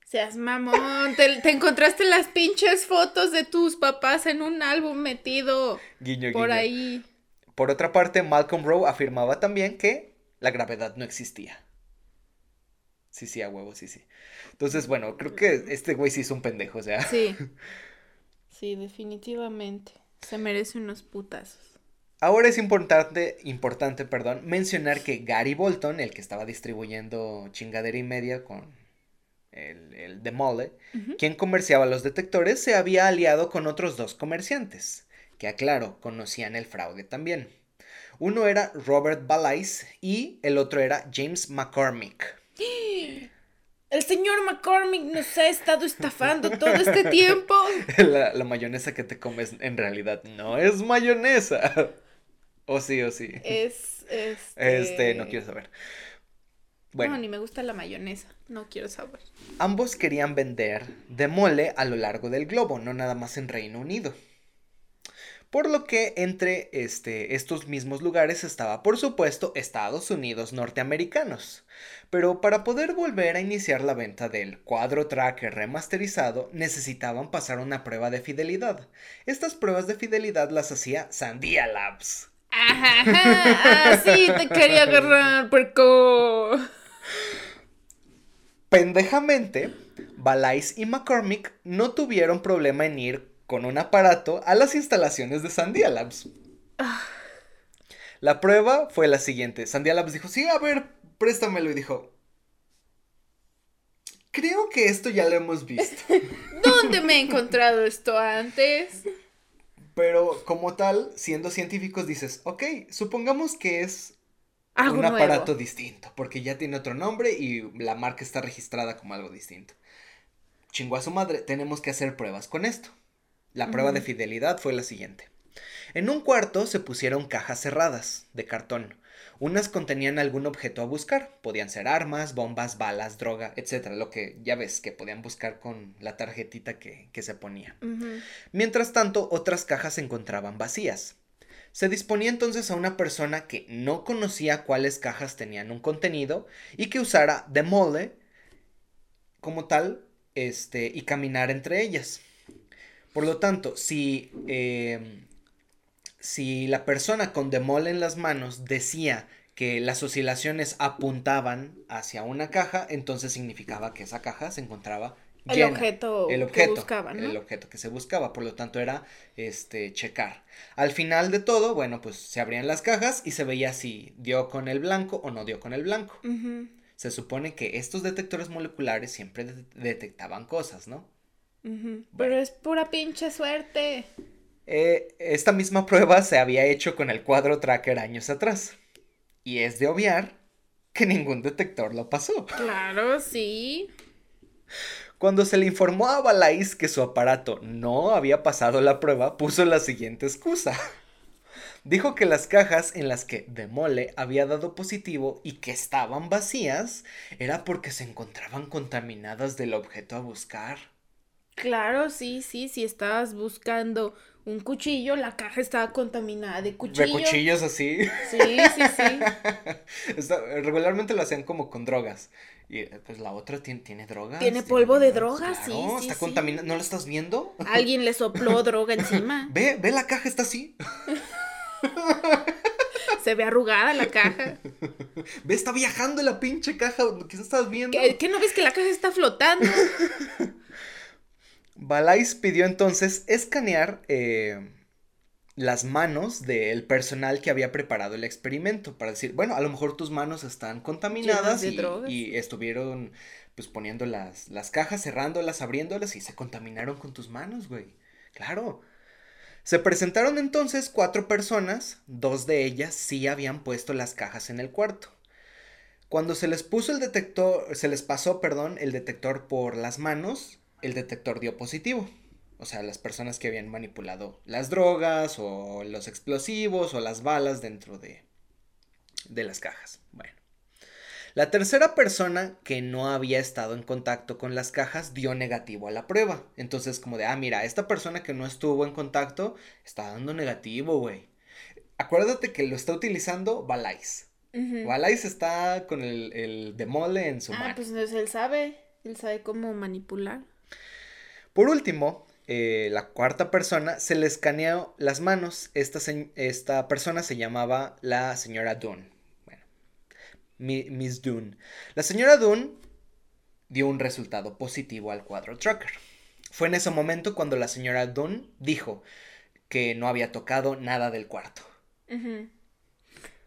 Seas mamón, te, te encontraste las pinches fotos de tus papás en un álbum metido Guiño, por guiño. ahí. Por otra parte, Malcolm Rowe afirmaba también que la gravedad no existía. Sí, sí, a huevo, sí, sí. Entonces, bueno, creo que este güey sí es un pendejo, o sea. Sí. Sí, definitivamente. Se merece unos putazos. Ahora es importante, importante, perdón, mencionar que Gary Bolton, el que estaba distribuyendo chingadera y media con el, el The Mole, quien comerciaba los detectores, se había aliado con otros dos comerciantes, que aclaro, conocían el fraude también. Uno era Robert Balais y el otro era James McCormick. El señor McCormick nos ha estado estafando todo este tiempo. La, la mayonesa que te comes en realidad no es mayonesa. O sí, o sí. Es este. Este, no quiero saber. Bueno. No, ni me gusta la mayonesa. No quiero saber. Ambos querían vender de mole a lo largo del globo, no nada más en Reino Unido. Por lo que entre este, estos mismos lugares estaba, por supuesto, Estados Unidos norteamericanos. Pero para poder volver a iniciar la venta del cuadro tracker remasterizado, necesitaban pasar una prueba de fidelidad. Estas pruebas de fidelidad las hacía Sandia Labs. Ajá, ajá, ah, sí, te quería agarrar, puerco. Pendejamente, Balais y McCormick no tuvieron problema en ir con un aparato a las instalaciones de Sandia Labs. La prueba fue la siguiente. Sandia Labs dijo, sí, a ver, préstamelo. Y dijo, creo que esto ya lo hemos visto. ¿Dónde me he encontrado esto antes? Pero como tal, siendo científicos, dices, ok, supongamos que es Algo un nuevo. aparato distinto, porque ya tiene otro nombre y la marca está registrada como algo distinto. Chingó a su madre, tenemos que hacer pruebas con esto. La prueba de fidelidad fue la siguiente. En un cuarto se pusieron cajas cerradas, de cartón. Unas contenían algún objeto a buscar, podían ser armas, bombas, balas, droga, etc. Lo que ya ves que podían buscar con la tarjetita que, que se ponía. Mientras tanto, otras cajas se encontraban vacías. Se disponía entonces a una persona que no conocía cuáles cajas tenían un contenido y que usara de mole como tal este, y caminar entre ellas. Por lo tanto, si, eh, si la persona con demol en las manos decía que las oscilaciones apuntaban hacia una caja, entonces significaba que esa caja se encontraba el objeto, el objeto que buscaban, el objeto que se buscaba, por lo tanto era este checar. Al final de todo, bueno, pues se abrían las cajas y se veía si dio con el blanco o no dio con el blanco. Se supone que estos detectores moleculares siempre detectaban cosas, ¿no? Pero es pura pinche suerte. Eh, esta misma prueba se había hecho con el cuadro tracker años atrás. Y es de obviar que ningún detector lo pasó. Claro, sí. Cuando se le informó a Balais que su aparato no había pasado la prueba, puso la siguiente excusa. Dijo que las cajas en las que Demole había dado positivo y que estaban vacías era porque se encontraban contaminadas del objeto a buscar. Claro, sí, sí, si estabas buscando un cuchillo, la caja estaba contaminada de cuchillos. De cuchillos así. Sí, sí, sí. regularmente lo hacían como con drogas. Y eh, pues la otra tiene, tiene drogas. Tiene polvo de drogas, sí, sí. Está contaminada. ¿No la estás viendo? Alguien le sopló droga encima. Ve, ve la caja, está así. Se ve arrugada la caja. Ve, está viajando la pinche caja. ¿Qué estás viendo? ¿Qué, no ves que la caja está flotando? Balais pidió entonces escanear eh, las manos del personal que había preparado el experimento para decir, bueno, a lo mejor tus manos están contaminadas y, estuvieron pues poniendo las, las cajas, cerrándolas, abriéndolas y se contaminaron con tus manos, güey. Claro. Se presentaron entonces cuatro personas, dos de ellas sí habían puesto las cajas en el cuarto. Cuando se les puso el detector, se les pasó, perdón, el detector por las manos, el detector dio positivo. O sea, las personas que habían manipulado las drogas o los explosivos o las balas dentro de, de las cajas. Bueno. La tercera persona que no había estado en contacto con las cajas dio negativo a la prueba. Entonces, como de, ah, mira, esta persona que no estuvo en contacto está dando negativo, güey. Acuérdate que lo está utilizando Balais. Balais está con el, el demole en su ah, mano. pues entonces él sabe, él sabe cómo manipular. Por último, eh, la cuarta persona, se le escaneó las manos. Esta, esta persona se llamaba la señora Dunn. Bueno, Miss Dunn. La señora Dunn dio un resultado positivo al cuadro tracker. Fue en ese momento cuando la señora Dunn dijo que no había tocado nada del cuarto.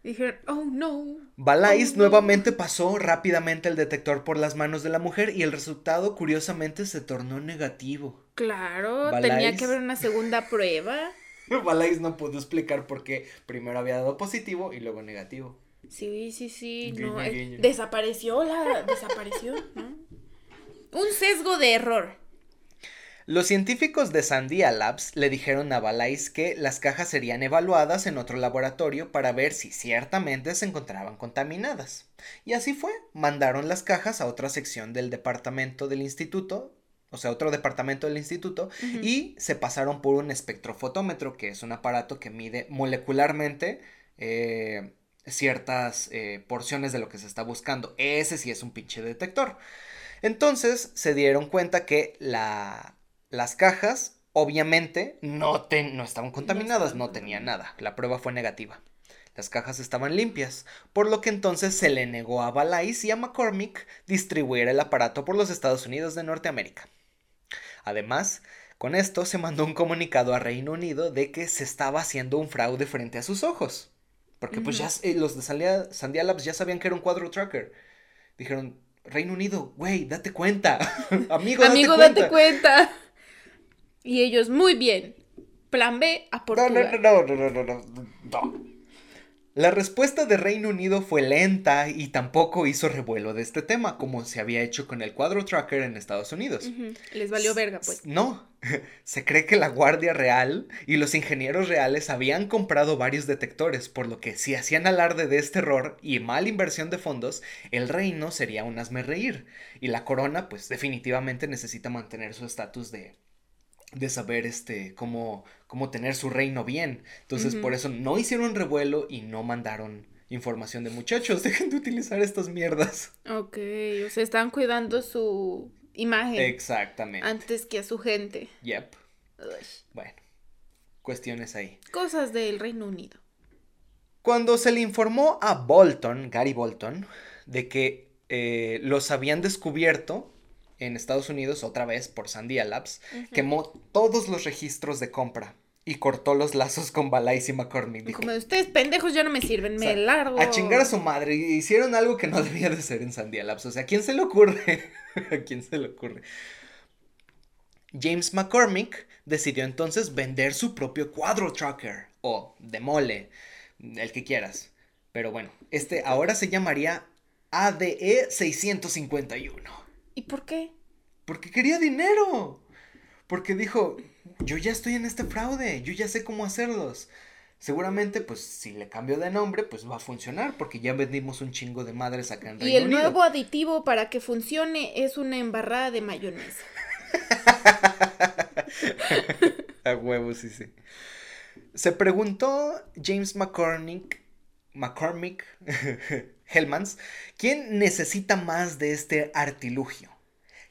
Dijeron, oh no. Balais oh, nuevamente pasó rápidamente el detector por las manos de la mujer y el resultado curiosamente se tornó negativo. Claro, tenía que haber una segunda prueba. Balais no pudo explicar por qué primero había dado positivo y luego negativo. Sí, sí, sí, no, eh, desapareció la, desapareció, ¿no? Un sesgo de error. Los científicos de Sandia Labs le dijeron a Balais que las cajas serían evaluadas en otro laboratorio para ver si ciertamente se encontraban contaminadas. Y así fue, mandaron las cajas a otra sección del departamento del instituto, o sea, otro departamento del instituto, y se pasaron por un espectrofotómetro, que es un aparato que mide molecularmente eh, ciertas eh, porciones de lo que se está buscando. Ese sí es un pinche detector. Entonces se dieron cuenta que la las cajas, obviamente, no, no estaban contaminadas, no tenían nada. La prueba fue negativa. Las cajas estaban limpias, por lo que entonces se le negó a Balais y a McCormick distribuir el aparato por los Estados Unidos de Norteamérica. Además, con esto se mandó un comunicado a Reino Unido de que se estaba haciendo un fraude frente a sus ojos. Porque pues ya eh, los de Sandia, Labs ya sabían que era un cuadro tracker. Dijeron, Reino Unido, güey, date cuenta. Amigo, Amigo, date cuenta. Y ellos, muy bien. Plan B a Portugal. No, no, no, no, no, no, no. La respuesta de Reino Unido fue lenta y tampoco hizo revuelo de este tema, como se había hecho con el cuadro tracker en Estados Unidos. Les valió verga, pues. No, se cree que la Guardia Real y los ingenieros reales habían comprado varios detectores, por lo que si hacían alarde de este error y mal inversión de fondos, el reino sería un asme reír. Y la corona, pues definitivamente necesita mantener su estatus de de saber este cómo, cómo tener su reino bien. Entonces, por eso no hicieron revuelo y no mandaron información de muchachos, dejen de utilizar estas mierdas. Ok, o sea, están cuidando su imagen. Exactamente. Antes que a su gente. Yep. Bueno, cuestiones ahí. Cosas del Reino Unido. Cuando se le informó a Bolton, Gary Bolton, de que eh, los habían descubierto en Estados Unidos otra vez por Sandia Labs, quemó todos los registros de compra y cortó los lazos con Balais y McCormick. Dijo, Como ustedes pendejos ya no me sirven, me largo. A chingar a su madre. Hicieron algo que no debía de ser en Sandia Labs. O sea, ¿a quién se le ocurre? ¿A quién se le ocurre? James McCormick decidió entonces vender su propio cuadro tracker o demole, el que quieras. Pero bueno, este ahora se llamaría ADE 651. ¿Y por qué? Porque quería dinero. Porque dijo, yo ya estoy en este fraude, yo ya sé cómo hacerlos. Seguramente, pues, si le cambio de nombre, pues va a funcionar, porque ya vendimos un chingo de madres acá en Reino Y el nuevo aditivo para que funcione es una embarrada de mayonesa. a huevos, sí, sí. Se preguntó James McCormick, McCormick Hellmans, ¿quién necesita más de este artilugio?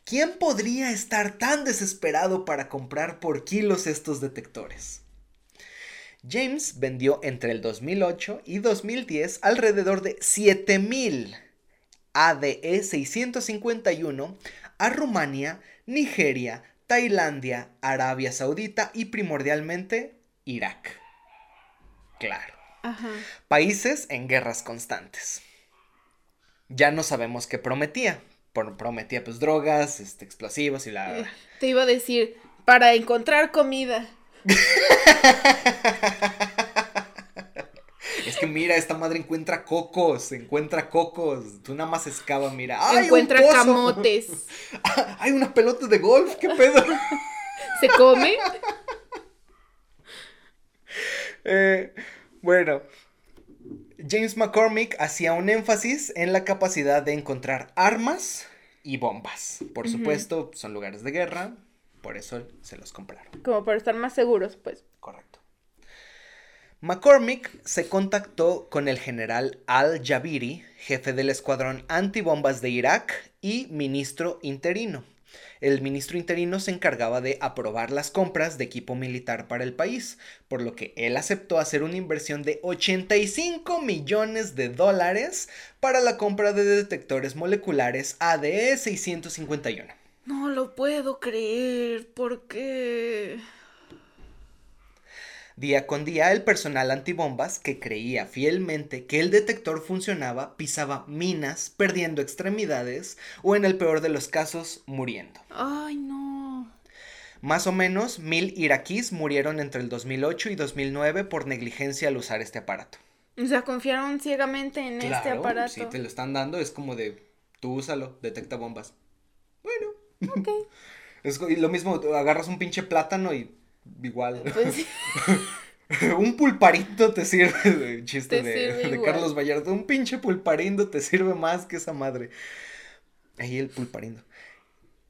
¿Quién podría estar tan desesperado para comprar por kilos estos detectores? James vendió entre el 2008 y 2010 alrededor de 7000 ADE 651 a Rumania, Nigeria, Tailandia, Arabia Saudita y primordialmente Irak. Claro. Países en guerras constantes. Ya no sabemos qué prometía, prometía pues drogas, este, explosivos y la... Te iba a decir, para encontrar comida. Es que mira, esta madre encuentra cocos, encuentra cocos. Tú nada más excava, mira. encuentra camotes. Hay una pelota de golf, ¿qué pedo? ¿Se come? Eh, bueno, James McCormick hacía un énfasis en la capacidad de encontrar armas y bombas. Por supuesto, son lugares de guerra, por eso se los compraron. Como para estar más seguros, pues. Correcto. McCormick se contactó con el general Al-Jabiri, jefe del escuadrón antibombas de Irak y ministro interino el ministro interino se encargaba de aprobar las compras de equipo militar para el país, por lo que él aceptó hacer una inversión de 85 millones de dólares para la compra de detectores moleculares ADE 651. No lo puedo creer, ¿por qué? Día con día el personal antibombas, que creía fielmente que el detector funcionaba, pisaba minas, perdiendo extremidades o en el peor de los casos, muriendo. Ay, no. Más o menos mil iraquíes murieron entre el 2008 y 2009 por negligencia al usar este aparato. O sea, confiaron ciegamente en este aparato. Si te lo están dando, es como de, tú úsalo, detecta bombas. Bueno. Ok. es lo mismo, agarras un pinche plátano y igual. Pues un pulparito te sirve, chiste de, Carlos Vallarta, un pinche pulparindo te sirve más que esa madre. Ahí el pulparindo.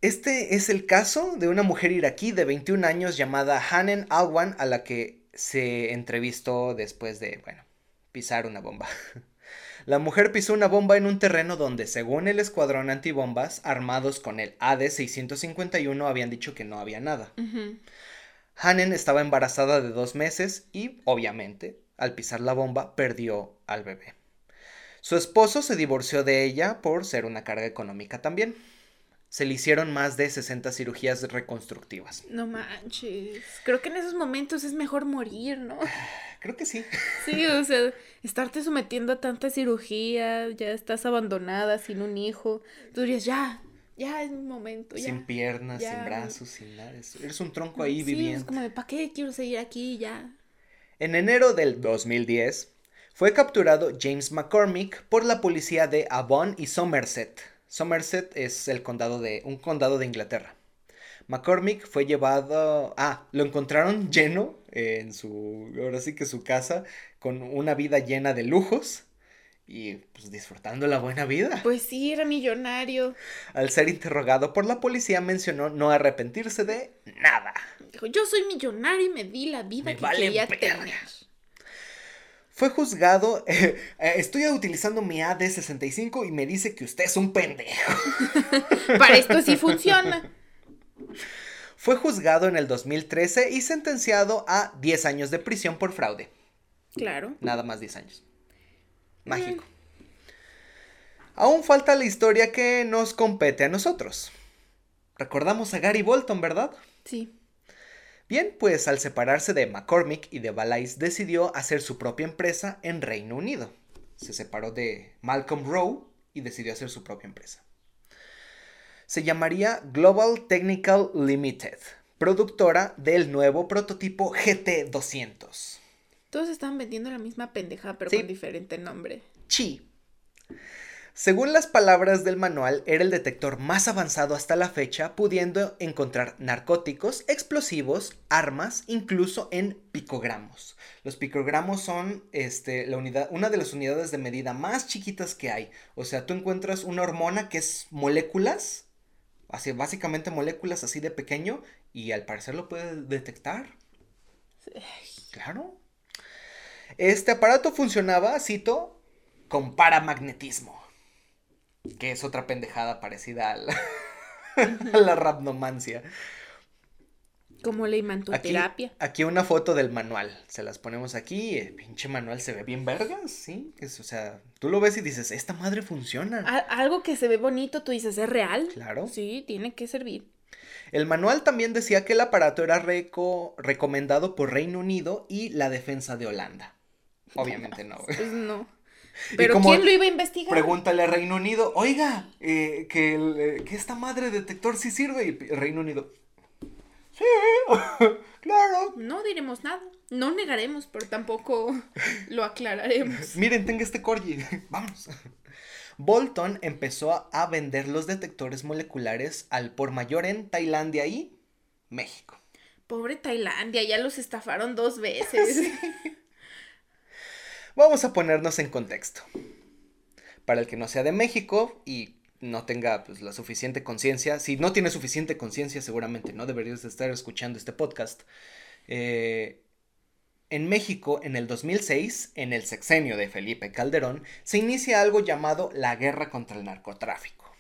Este es el caso de una mujer iraquí de 21 años llamada Hanen Alwan a la que se entrevistó después de, bueno, pisar una bomba. La mujer pisó una bomba en un terreno donde, según el escuadrón antibombas, armados con el AD-651, habían dicho que no había nada. Hanen estaba embarazada de dos meses y, obviamente, al pisar la bomba, perdió al bebé. Su esposo se divorció de ella por ser una carga económica también. Se le hicieron más de 60 cirugías reconstructivas. No manches. Creo que en esos momentos es mejor morir, ¿no? Creo que sí. Sí, o sea, estarte sometiendo a tanta cirugía, ya estás abandonada, sin un hijo. Tú dirías, ya, ya es un momento. Ya, sin piernas, sin brazos, sin nada. Eres un tronco ahí viviendo. Es como de, ¿para qué quiero seguir aquí ya? En enero del 2010 fue capturado James McCormick por la policía de Avon y Somerset. Somerset es el condado de un condado de Inglaterra. McCormick fue llevado, ah, lo encontraron lleno en su, ahora sí que su casa, con una vida llena de lujos y pues disfrutando la buena vida. Pues sí, era millonario. Al ser interrogado por la policía mencionó no arrepentirse de nada. Dijo, yo soy millonario y me di la vida que quería tener. Fue juzgado, eh, eh, estoy utilizando mi AD65 y me dice que usted es un pendejo. Para esto sí funciona. Fue juzgado en el 2013 y sentenciado a 10 años de prisión por fraude. Claro. Nada más 10 años. Mágico. Aún falta la historia que nos compete a nosotros. Recordamos a Gary Bolton, ¿verdad? Sí. Bien, pues al separarse de McCormick y de Valais decidió hacer su propia empresa en Reino Unido. Se separó de Malcolm Rowe y decidió hacer su propia empresa. Se llamaría Global Technical Limited, productora del nuevo prototipo GT200. Todos estaban vendiendo la misma pendeja, pero con diferente nombre. Chi. Según las palabras del manual, era el detector más avanzado hasta la fecha, pudiendo encontrar narcóticos, explosivos, armas, incluso en picogramos. Los picogramos son este, la unidad, una de las unidades de medida más chiquitas que hay. O sea, tú encuentras una hormona que es moléculas, así, básicamente moléculas así de pequeño, y al parecer lo puede detectar. Claro. Este aparato funcionaba, cito, con paramagnetismo. Que es otra pendejada parecida a la, a la rapnomancia. Como la imantoterapia. Aquí, aquí, una foto del manual. Se las ponemos aquí. El pinche manual se ve bien vergas, ¿sí? Es, o sea, tú lo ves y dices, esta madre funciona. algo que se ve bonito, tú dices, ¿es real? Claro. Sí, tiene que servir. El manual también decía que el aparato era reco recomendado por Reino Unido y la defensa de Holanda. Obviamente no. Pues no. Pero ¿quién lo iba a investigar? Pregúntale a Reino Unido, oiga, eh, que, eh, que, esta madre detector sí sirve. Y Reino Unido, sí, claro. No diremos nada, no negaremos, pero tampoco lo aclararemos. Miren, tenga este corgi, vamos. Bolton empezó a vender los detectores moleculares al por mayor en Tailandia y México. Pobre Tailandia, ya los estafaron dos veces. Vamos a ponernos en contexto. Para el que no sea de México y no tenga pues, la suficiente conciencia, si no tiene suficiente conciencia, seguramente no deberías estar escuchando este podcast. Eh, en México, en el 2006, en el sexenio de Felipe Calderón, se inicia algo llamado la guerra contra el narcotráfico,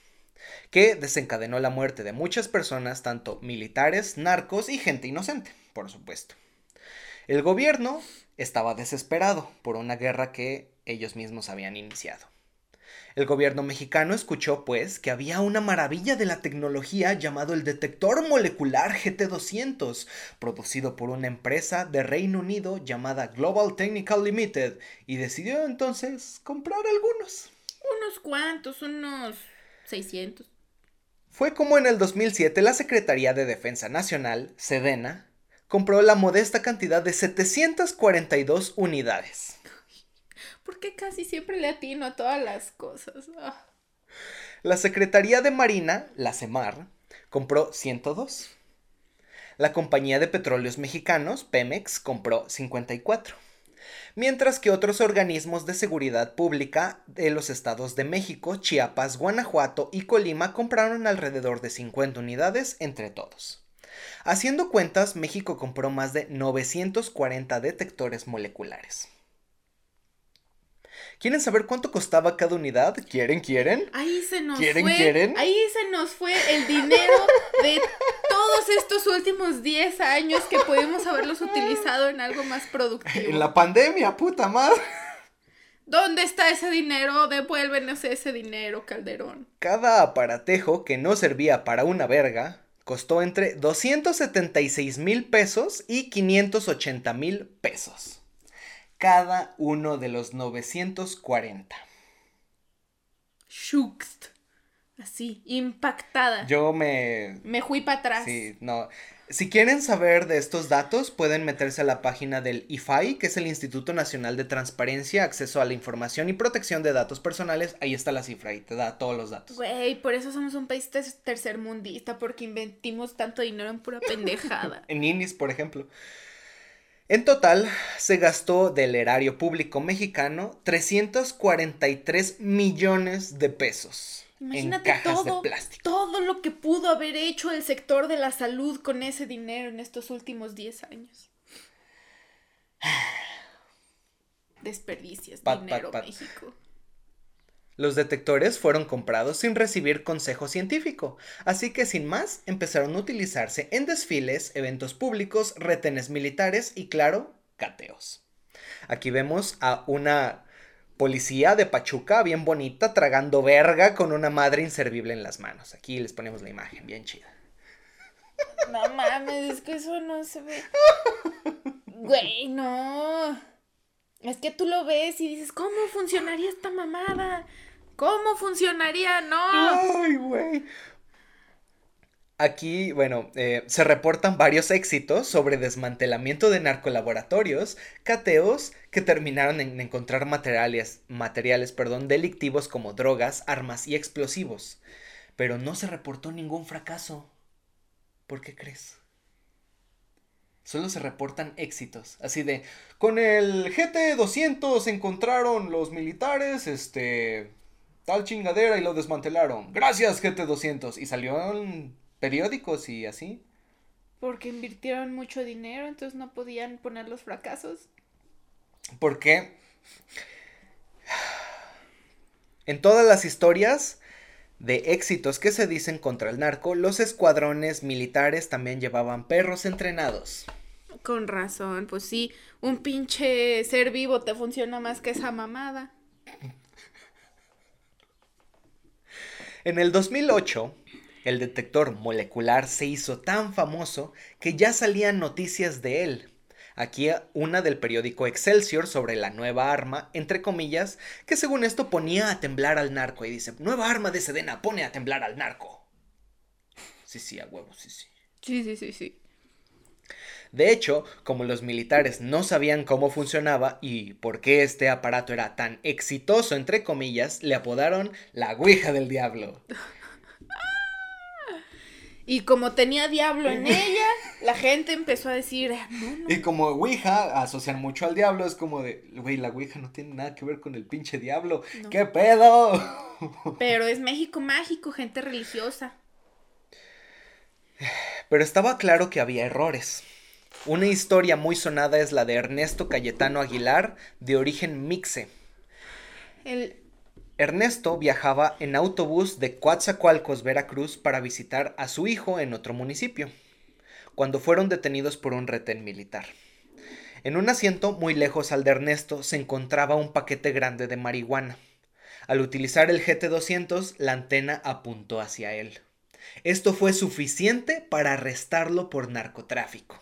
que desencadenó la muerte de muchas personas, tanto militares, narcos y gente inocente, por supuesto. El gobierno estaba desesperado por una guerra que ellos mismos habían iniciado. El gobierno mexicano escuchó, pues, que había una maravilla de la tecnología llamado el detector molecular GT200, producido por una empresa de Reino Unido llamada Global Technical Limited, y decidió entonces comprar algunos. Unos cuantos, unos 600. Fue como en el 2007 la Secretaría de Defensa Nacional, Sedena, compró la modesta cantidad de 742 unidades. ¿Por qué casi siempre le atino a todas las cosas? Ah. La Secretaría de Marina, la CEMAR, compró 102. La Compañía de Petróleos Mexicanos, Pemex, compró 54. Mientras que otros organismos de seguridad pública de los estados de México, Chiapas, Guanajuato y Colima compraron alrededor de 50 unidades entre todos. Haciendo cuentas, México compró más de 940 detectores moleculares. ¿Quieren saber cuánto costaba cada unidad? ¿Quieren? ¿Quieren? Ahí se nos ¿Quieren, fue. ¿Quieren? Ahí se nos fue el dinero de todos estos últimos 10 años que pudimos haberlos utilizado en algo más productivo. En la pandemia, puta madre. ¿Dónde está ese dinero? Devuélvenos ese dinero, Calderón. Cada aparatejo que no servía para una verga costó entre 276 mil pesos y 580 mil pesos. Cada uno de los 940. Shuxt. Así, impactada. Yo me... Me fui para atrás. Sí, no. Si quieren saber de estos datos, pueden meterse a la página del IFAI, que es el Instituto Nacional de Transparencia, Acceso a la Información y Protección de Datos Personales. Ahí está la cifra y te da todos los datos. Güey, por eso somos un país tercermundista, porque inventimos tanto dinero en pura pendejada. en INIS, por ejemplo. En total, se gastó del erario público mexicano 343 millones de pesos. Imagínate todo, todo lo que pudo haber hecho el sector de la salud con ese dinero en estos últimos 10 años. Desperdicias dinero, México. Los detectores fueron comprados sin recibir consejo científico, así que sin más empezaron a utilizarse en desfiles, eventos públicos, retenes militares y claro, cateos. Aquí vemos a una policía de Pachuca bien bonita tragando verga con una madre inservible en las manos. Aquí les ponemos la imagen, bien chida. No mames, es que eso no se ve. Güey, no. Es que tú lo ves y dices, ¿cómo funcionaría esta mamada? ¿Cómo funcionaría? No. Ay, güey. Aquí, bueno, eh, se reportan varios éxitos sobre desmantelamiento de narcolaboratorios, cateos que terminaron en encontrar materiales, materiales perdón, delictivos como drogas, armas y explosivos. Pero no se reportó ningún fracaso. ¿Por qué crees? Solo se reportan éxitos. Así de, con el GT200 encontraron los militares, este, tal chingadera y lo desmantelaron. Gracias GT200. Y salió en periódicos y así. Porque invirtieron mucho dinero, entonces no podían poner los fracasos. Porque en todas las historias de éxitos que se dicen contra el narco, los escuadrones militares también llevaban perros entrenados. Con razón, pues sí, un pinche ser vivo te funciona más que esa mamada. En el 2008, el detector molecular se hizo tan famoso que ya salían noticias de él. Aquí una del periódico Excelsior sobre la nueva arma, entre comillas, que según esto ponía a temblar al narco y dice, nueva arma de Sedena pone a temblar al narco. Sí, sí, a huevo, sí, sí. Sí, sí, sí, sí. De hecho, como los militares no sabían cómo funcionaba y por qué este aparato era tan exitoso, entre comillas, le apodaron la Ouija del Diablo. Y como tenía diablo en ella, la gente empezó a decir, ah, no, no. Y como Ouija asocian mucho al diablo, es como de, güey, la Ouija no tiene nada que ver con el pinche diablo. ¿Qué pedo? Pero es México mágico, gente religiosa. Pero estaba claro que había errores. Una historia muy sonada es la de Ernesto Cayetano Aguilar, de origen mixe. El Ernesto viajaba en autobús de Coatzacoalcos, Veracruz, para visitar a su hijo en otro municipio, cuando fueron detenidos por un retén militar. En un asiento muy lejos al de Ernesto se encontraba un paquete grande de marihuana. Al utilizar el GT200, la antena apuntó hacia él. Esto fue suficiente para arrestarlo por narcotráfico.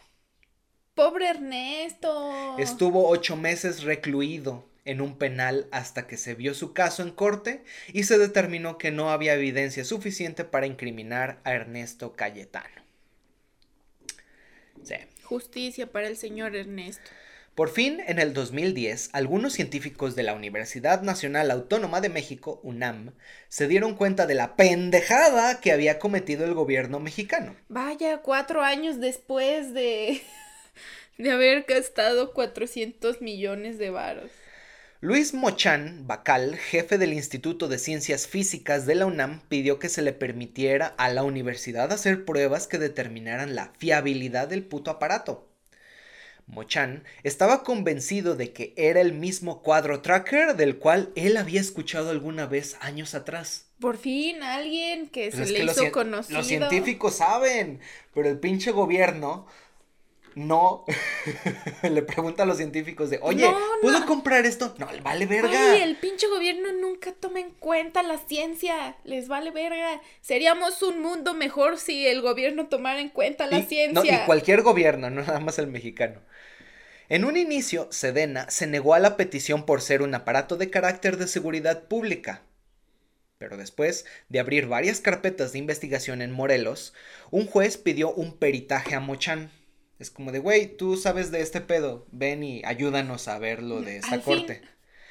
Pobre Ernesto. Estuvo ocho meses recluido en un penal hasta que se vio su caso en corte y se determinó que no había evidencia suficiente para incriminar a Ernesto Cayetano. Sí. Justicia para el señor Ernesto. Por fin, en el 2010, algunos científicos de la Universidad Nacional Autónoma de México, UNAM, se dieron cuenta de la pendejada que había cometido el gobierno mexicano. Vaya, cuatro años después de, de haber gastado 400 millones de varos. Luis Mochan Bacal, jefe del Instituto de Ciencias Físicas de la UNAM, pidió que se le permitiera a la universidad hacer pruebas que determinaran la fiabilidad del puto aparato. Mochan estaba convencido de que era el mismo cuadro tracker del cual él había escuchado alguna vez años atrás. Por fin alguien que se le que los hizo cien- conocido. Los científicos saben, pero el pinche gobierno no le pregunta a los científicos de, oye, No, ¿puedo comprar esto? No, vale verga. Ay, el pinche gobierno nunca toma en cuenta la ciencia. Les vale verga. Seríamos un mundo mejor si el gobierno tomara en cuenta la Y- ciencia. no, y cualquier gobierno, no nada más el mexicano. En un inicio, Sedena se negó a la petición por ser un aparato de carácter de seguridad pública. Pero después de abrir varias carpetas de investigación en Morelos, un juez pidió un peritaje a Mochan. Es como de, güey, tú sabes de este pedo, ven y ayúdanos a ver lo de esta Al fin. corte.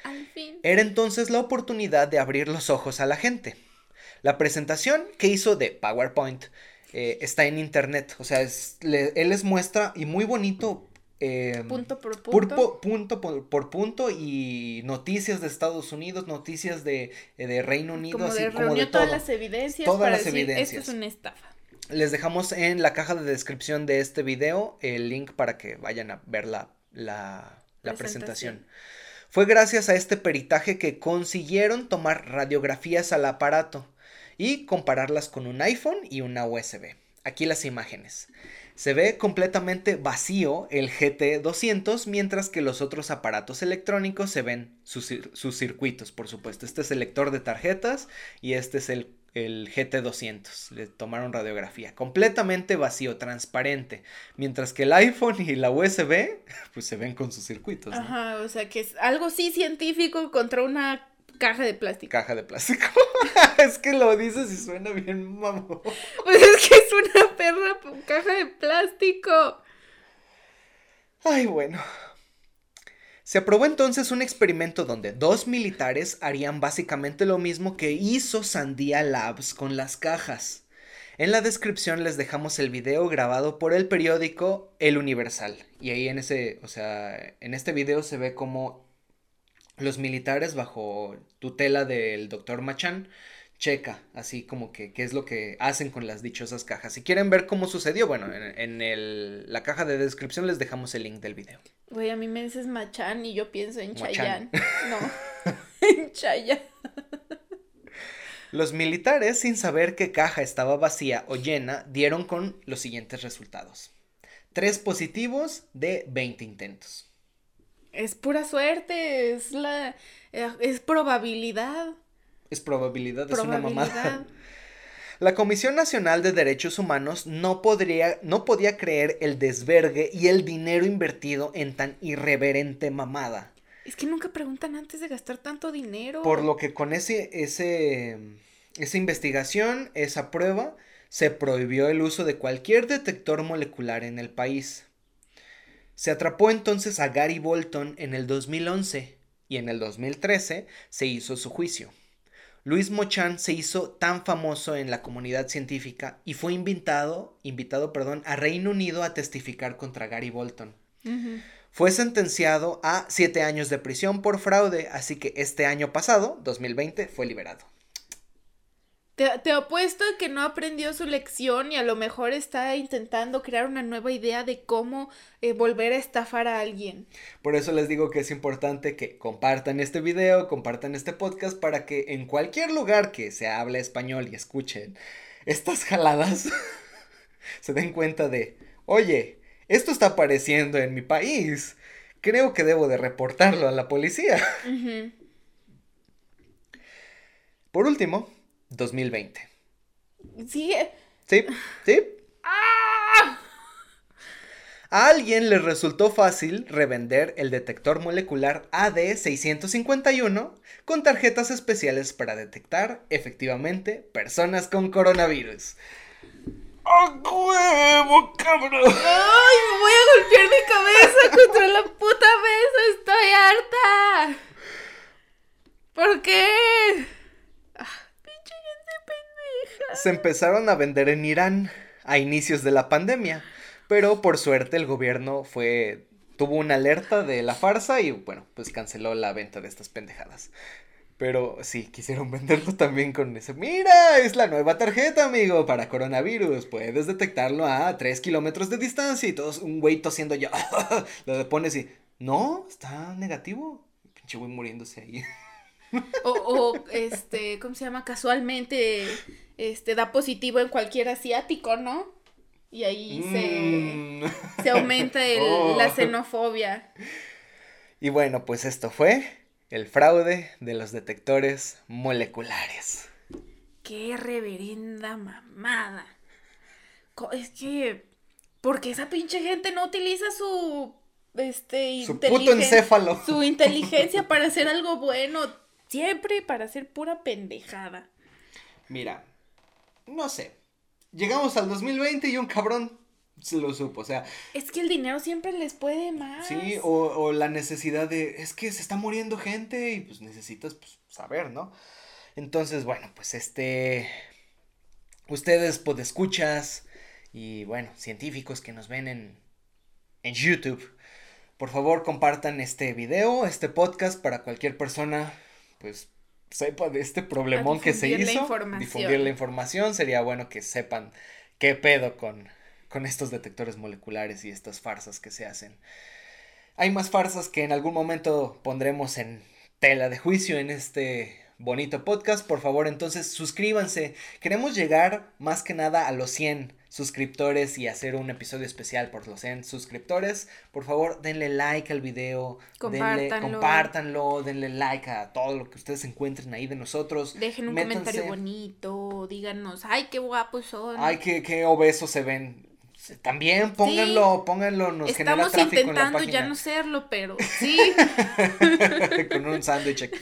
Al fin. Era entonces la oportunidad de abrir los ojos a la gente. La presentación que hizo de PowerPoint eh, está en internet. O sea, es- le- él les muestra y muy bonito. eh, Punto por punto. punto por, por punto y noticias de Estados Unidos, noticias de, eh, de Reino Unido, como así de como reunió de todas las evidencias Todas para las decir, evidencias. esto es una estafa. Les dejamos en la caja de descripción de este video el link para que vayan a ver la, la, la Presentación. presentación. Fue gracias a este peritaje que consiguieron tomar radiografías al aparato y compararlas con un iPhone y una USB. Aquí las imágenes. Se ve completamente vacío el GT200, mientras que los otros aparatos electrónicos se ven sus, sus, circuitos, por supuesto. Este es el lector de tarjetas y este es el, el GT200. Le tomaron radiografía. Completamente vacío, transparente. Mientras que el iPhone y la USB, pues se ven con sus circuitos. ¿no? Ajá, o sea que es algo sí científico contra una caja de plástico. Caja de plástico. es que lo dices y suena bien mamón. Pues es que es una perra caja de plástico. Ay, bueno. Se aprobó entonces un experimento donde dos militares harían básicamente lo mismo que hizo Sandia Labs con las cajas. En la descripción les dejamos el video grabado por el periódico El Universal. Y ahí en ese, o sea, en este video se ve como los militares bajo tutela del doctor Machan checa así como que qué es lo que hacen con las dichosas cajas. Si quieren ver cómo sucedió, bueno, en, la caja de descripción les dejamos el link del video. Güey, a mí me dices Machan y yo pienso en Chayanne. No, en Chayanne. Los militares, sin saber qué caja estaba vacía o llena, dieron con los siguientes resultados. Tres positivos de 20 intentos. Es pura suerte, es la es probabilidad. Es probabilidad, es una mamada. La Comisión Nacional de Derechos Humanos no, podría, no podía creer el desvergue y el dinero invertido en tan irreverente mamada. Es que nunca preguntan antes de gastar tanto dinero. Por lo que con ese, ese, esa investigación, esa prueba, se prohibió el uso de cualquier detector molecular en el país. Se atrapó entonces a Gary Bolton en el 2011 y en el 2013 se hizo su juicio. Luis Mochan se hizo tan famoso en la comunidad científica y fue invitado, invitado perdón, a Reino Unido a testificar contra Gary Bolton. Uh -huh. Fue sentenciado a siete años de prisión por fraude, así que este año pasado, 2020, fue liberado. Te, te, apuesto que no aprendió su lección y a lo mejor está intentando crear una nueva idea de cómo eh, volver a estafar a alguien. Por eso les digo que es importante que compartan este video, compartan este podcast para que en cualquier lugar que se hable español y escuchen estas jaladas se den cuenta de, oye, esto está apareciendo en mi país. Creo que debo de reportarlo a la policía. Uh -huh. Por último, 2020. Sí. Sí, sí. ¡Ah! A alguien le resultó fácil revender el detector molecular AD651 con tarjetas especiales para detectar efectivamente personas con coronavirus. ¡A huevo, cabrón! ¡Ay, me voy a golpear mi cabeza contra la puta mesa! ¡Estoy harta! ¿Por qué? Se empezaron a vender en Irán a inicios de la pandemia, pero por suerte el gobierno fue tuvo una alerta de la farsa y bueno, pues canceló la venta de estas pendejadas. Pero sí, quisieron venderlo también con ese. Mira, es la nueva tarjeta, amigo, para coronavirus. Puedes detectarlo a 3 kilómetros de distancia y todos, un güey tosiendo ya. Lo pones y. No, está negativo. Pinche güey muriéndose ahí. O, este, ¿cómo se llama? Casualmente, este, da positivo en cualquier asiático, ¿no? Y ahí mm. se, se aumenta el, oh. la xenofobia. Y bueno, pues esto fue el fraude de los detectores moleculares. Qué reverenda mamada. Es que, porque esa pinche gente no utiliza su, este, su puto encéfalo. Su inteligencia para hacer algo bueno Siempre para hacer pura pendejada. Mira, no sé. Llegamos al 2020 y un cabrón se lo supo, o sea. Es que el dinero siempre les puede más. Sí, o, o la necesidad de, es que se está muriendo gente y pues necesitas pues, saber, ¿no? Entonces, bueno, pues este, ustedes podescuchas y bueno, científicos que nos ven en, en YouTube, por favor compartan este video, este podcast para cualquier persona pues sepa de este problemón que se hizo, la difundir la información, sería bueno que sepan qué pedo con, con estos detectores moleculares y estas farsas que se hacen. Hay más farsas que en algún momento pondremos en tela de juicio en este bonito podcast. Por favor, entonces suscríbanse. Queremos llegar más que nada a los 100 suscriptores y hacer un episodio especial por los 100 suscriptores. Por favor, denle like al video, compártanlo, denle, compártanlo, denle like a todo lo que ustedes encuentren ahí de nosotros. Dejen un comentario bonito, díganos, ay, qué guapos son. Ay, qué, qué obesos se ven. También pónganlo, pónganlo, nos Estamos genera intentando en la ya no serlo, pero sí. Con un sándwich aquí,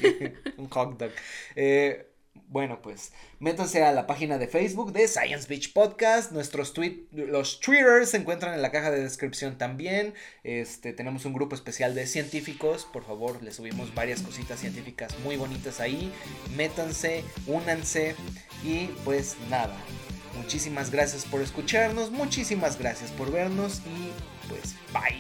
un hot dog. Eh, bueno, pues métanse a la página de Facebook de Science Beach Podcast. Nuestros tweet, los Twitters se encuentran en la caja de descripción también. Este, tenemos un grupo especial de científicos. Por favor, les subimos varias cositas científicas muy bonitas ahí. Métanse, únanse y pues nada. Muchísimas gracias por escucharnos, muchísimas gracias por vernos y pues bye.